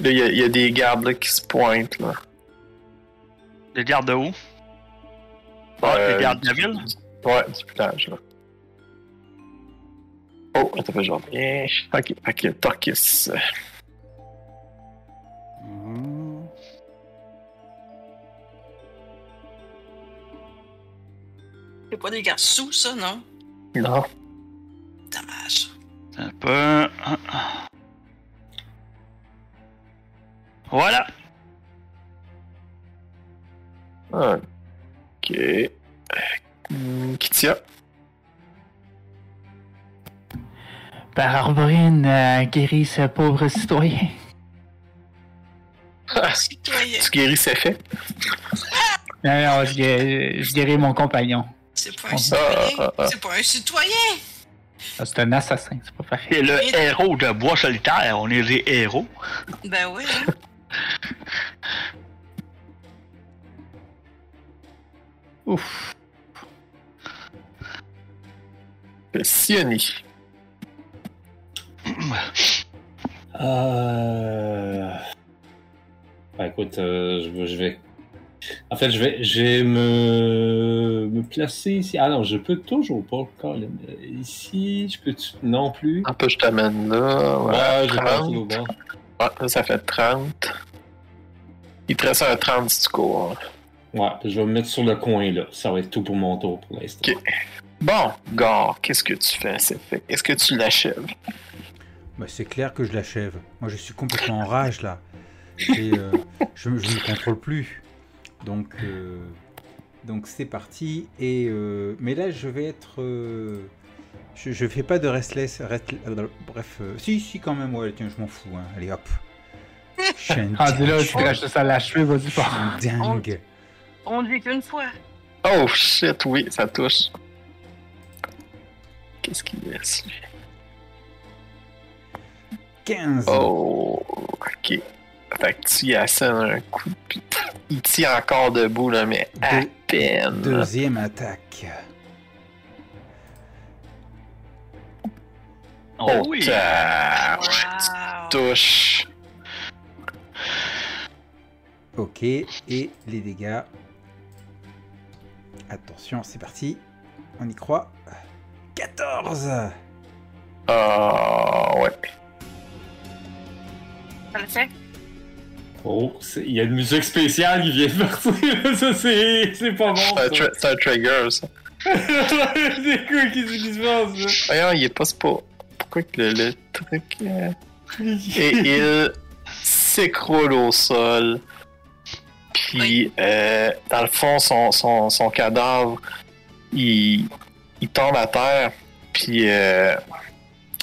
Là, il y, a- il y a des gardes là, qui se pointent, là.
Les gardes de où? Ah,
Euh,
les gardes de la ville?
Ouais, du village, là. Oh, attends, je reviens. Ok, ok, Torquis.
Mhm.
C'est pas des garçons, ça, non?
Non.
Dommage.
Un peu. Voilà.
Ok. Kitia.
Par Arborine euh, guérit ce pauvre citoyen.
Citoyen.
Tu guéris ses faits?
Non, non, je, gué- je guéris mon compagnon.
C'est pas un
Ah,
citoyen.
ah, ah.
C'est pas un citoyen.
Ah, C'est un assassin, c'est pas pareil.
C'est le
Et-
héros de Bois Solitaire. On est des héros.
Ben oui. hein.
Ouf.
Sioni.
Euh... bah, écoute, euh, je, vais- je vais. En fait, je vais, je vais me... me placer ici. Ah non, je peux toujours pas. Colin. Euh, Ici, je peux non plus.
Un peu, je t'amène là. Ouais,
Ouais, je vais
30.
partir au bord.
Ouais, là, ça fait 30. Il te reste un 30 si tu cours.
Ouais, je vais me mettre sur le coin là. Ça va être tout pour mon tour pour l'instant.
Ok. Bon, Gore, qu'est-ce que tu fais? C'est fait. Est-ce que tu l'achèves?
Bah, c'est clair que je l'achève. Moi, je suis complètement en rage là. Et, euh, je, ne me contrôle plus. Donc, euh, donc c'est parti. Et euh, mais là, je vais être. euh, je, je fais pas de restless. rest- euh, bref, euh, si, si, quand même. Ouais, tiens, je m'en fous. hein. Allez, hop. Je suis un
Rendu là,
dingue,
tu juste à l'achever, vas-y
je suis
pas.
un dingue.
On ne vit qu'une fois.
Oh shit, oui, ça touche. Qu'est-ce qu'il laisse? lui?
15.
Oh, ok. Fait que tu y assènes un coup, puis il tient encore debout, là, mais à
Deux-
peine.
Deuxième attaque.
Oh,
oui.
ta-
Wow.
touche.
Ok, et les dégâts. Attention, c'est parti. On y croit. 14
Ah, ouais.
Ça le fait?
Oh, il y a une musique spéciale qui vient de partir. ça, c'est c'est pas bon.
C'est un,
Ça.
tra- c'est un trigger, ça.
c'est quoi qui se passe, là?
Voyons, il est pas pas. Pourquoi que le, le truc. euh, Et il s'écroule au sol. Puis, euh, dans le fond, son, son, son cadavre, il, il tombe à terre. Puis, euh,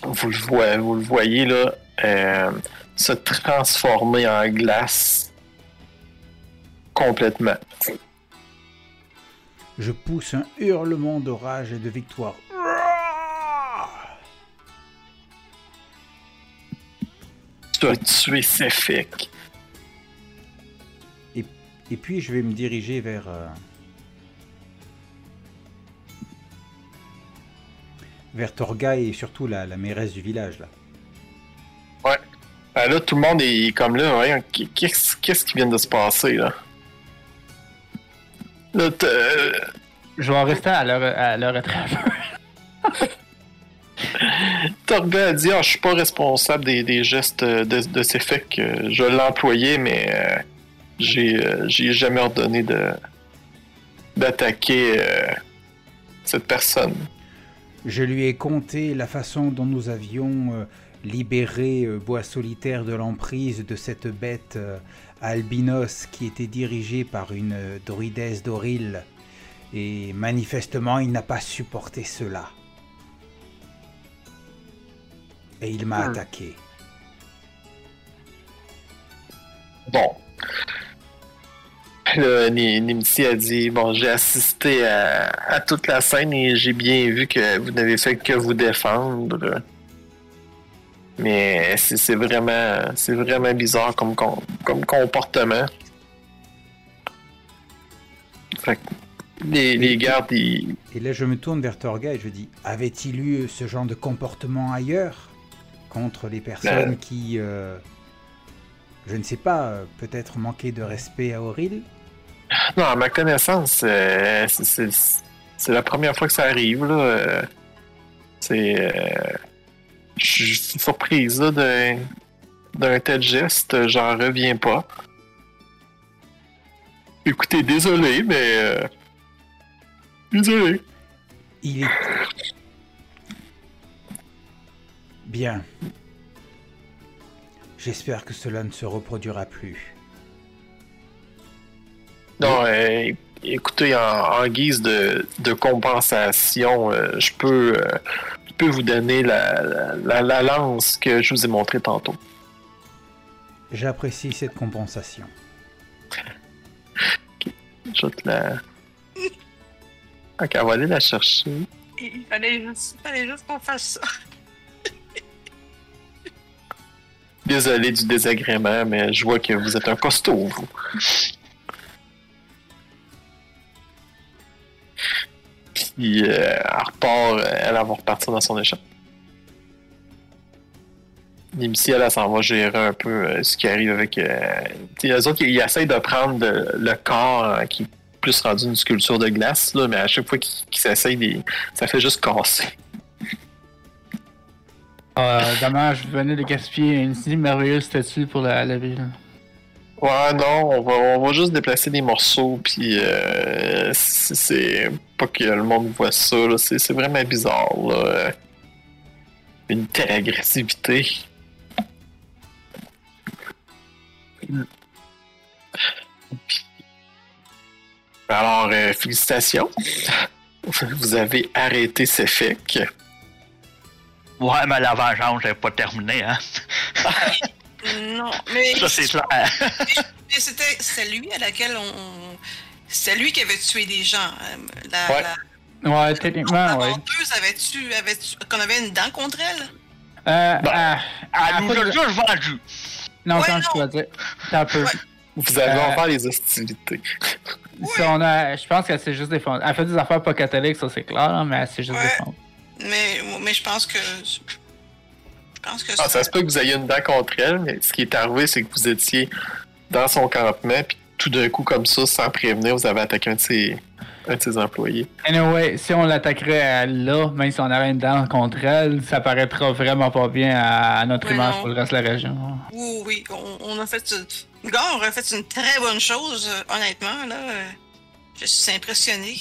vous, le voyez, vous le voyez là, euh, se transformer en glace complètement.
Je pousse un hurlement de rage et de victoire.
Tu as tué Sefik.
Et puis je vais me diriger vers... euh, vers Torga et surtout la, la mairesse du village là.
Ben là, tout le monde est comme là, qu'est-ce qu'est-ce qui vient de se passer, là? Là, euh,
Je vais en rester à leur, à leur.
Torga a dit ah, je suis pas responsable des, des gestes de, de ces faits que je l'ai employé, mais euh, j'ai euh, j'ai jamais ordonné de d'attaquer euh, cette personne.
Je lui ai conté la façon dont nous avions libéré euh, Bois Solitaire de l'emprise de cette bête euh, albinos qui était dirigée par une euh, druidesse d'Oril. Et manifestement, il n'a pas supporté cela. Et il m'a
Hmm.
attaqué.
Bon. Nimsi a dit Bon, j'ai assisté à, à toute la scène et j'ai bien vu que vous n'avez fait que vous défendre. Mais c'est vraiment c'est vraiment bizarre comme, com- comme comportement. Fait que les, les gardes, ils,
Et là, je me tourne vers Torga et je dis Avait-il eu ce genre de comportement ailleurs Contre les personnes
Euh.
qui, euh, je ne sais pas, euh, peut-être manquaient de respect à Auril
Non, à ma connaissance, euh, c'est- la première fois que ça arrive. Là. C'est. euh, Je suis surprise d'un tel geste, j'en reviens pas. Écoutez, désolé, mais. euh, Désolé.
Il est. Bien. J'espère que cela ne se reproduira plus.
Non, euh, écoutez, en, en guise de, de compensation, euh, je peux. euh, je peux vous donner la, la, la- la lance que je vous ai montrée tantôt.
J'apprécie cette compensation.
Je vais te la. Ok, on va aller la chercher.
Il fallait juste, il fallait juste qu'on fasse ça.
Désolé du désagrément, mais je vois que vous êtes un costaud, vous. Puis, euh, elle repart, euh, elle va repartir dans son échappe. Nimsi, elle, elle s'en va gérer un peu euh, ce qui arrive avec. Euh, les autres, ils, ils essayent de prendre le, corps euh, qui est plus rendu une sculpture de glace, mais à chaque fois qu'ils qu'ils s'essayent, ça fait juste casser.
Euh, dommage, vous venez de gaspiller une si merveilleuse statue pour la, la ville.
Ouais, non, on va, on va juste déplacer des morceaux, puis euh, c'est pas que le monde voit ça, là, c'est c'est vraiment bizarre, là. Une telle agressivité. Alors, euh, félicitations. Vous avez arrêté ces fakes.
Ouais, mais la vengeance n'est pas terminée, hein.
Non, mais,
Ça, c'est clair.
mais c'était c'est lui à laquelle on. C'est lui qui avait tué des gens. euh, La,
Ouais.
la-
Ouais, techniquement,
la
ouais.
vendeuse avait-tu, avait-tu- qu'on avait une dent contre elle?
Euh,
Bah,
ah,
Elle
à
nous
cause
a
de-
juste vendu.
Non,
Ouais,
quand je dois dire. Un peu.
Ouais.
Vous avez
Euh,
encore les hostilités.
Ça, on a, je pense qu'elle s'est juste défendue. Elle fait des affaires pas catholiques, ça c'est clair, mais elle s'est juste
Ouais.
défendue.
Mais, mais je pense que. Je pense que
Ah, ça se peut que vous ayez une dent contre elle, mais ce qui est arrivé, c'est que vous étiez dans son campement, puis tout d'un coup, comme ça, sans prévenir, vous avez attaqué un de ses, un de ses employés.
Anyway, si on l'attaquerait là, même si on avait une dent contre elle, ça paraîtra vraiment pas bien à, à notre image
non.
pour le reste de la région.
Oui, oui, on, on a fait. une- Gars, on a fait une très bonne chose, euh, honnêtement, là. Je suis impressionné.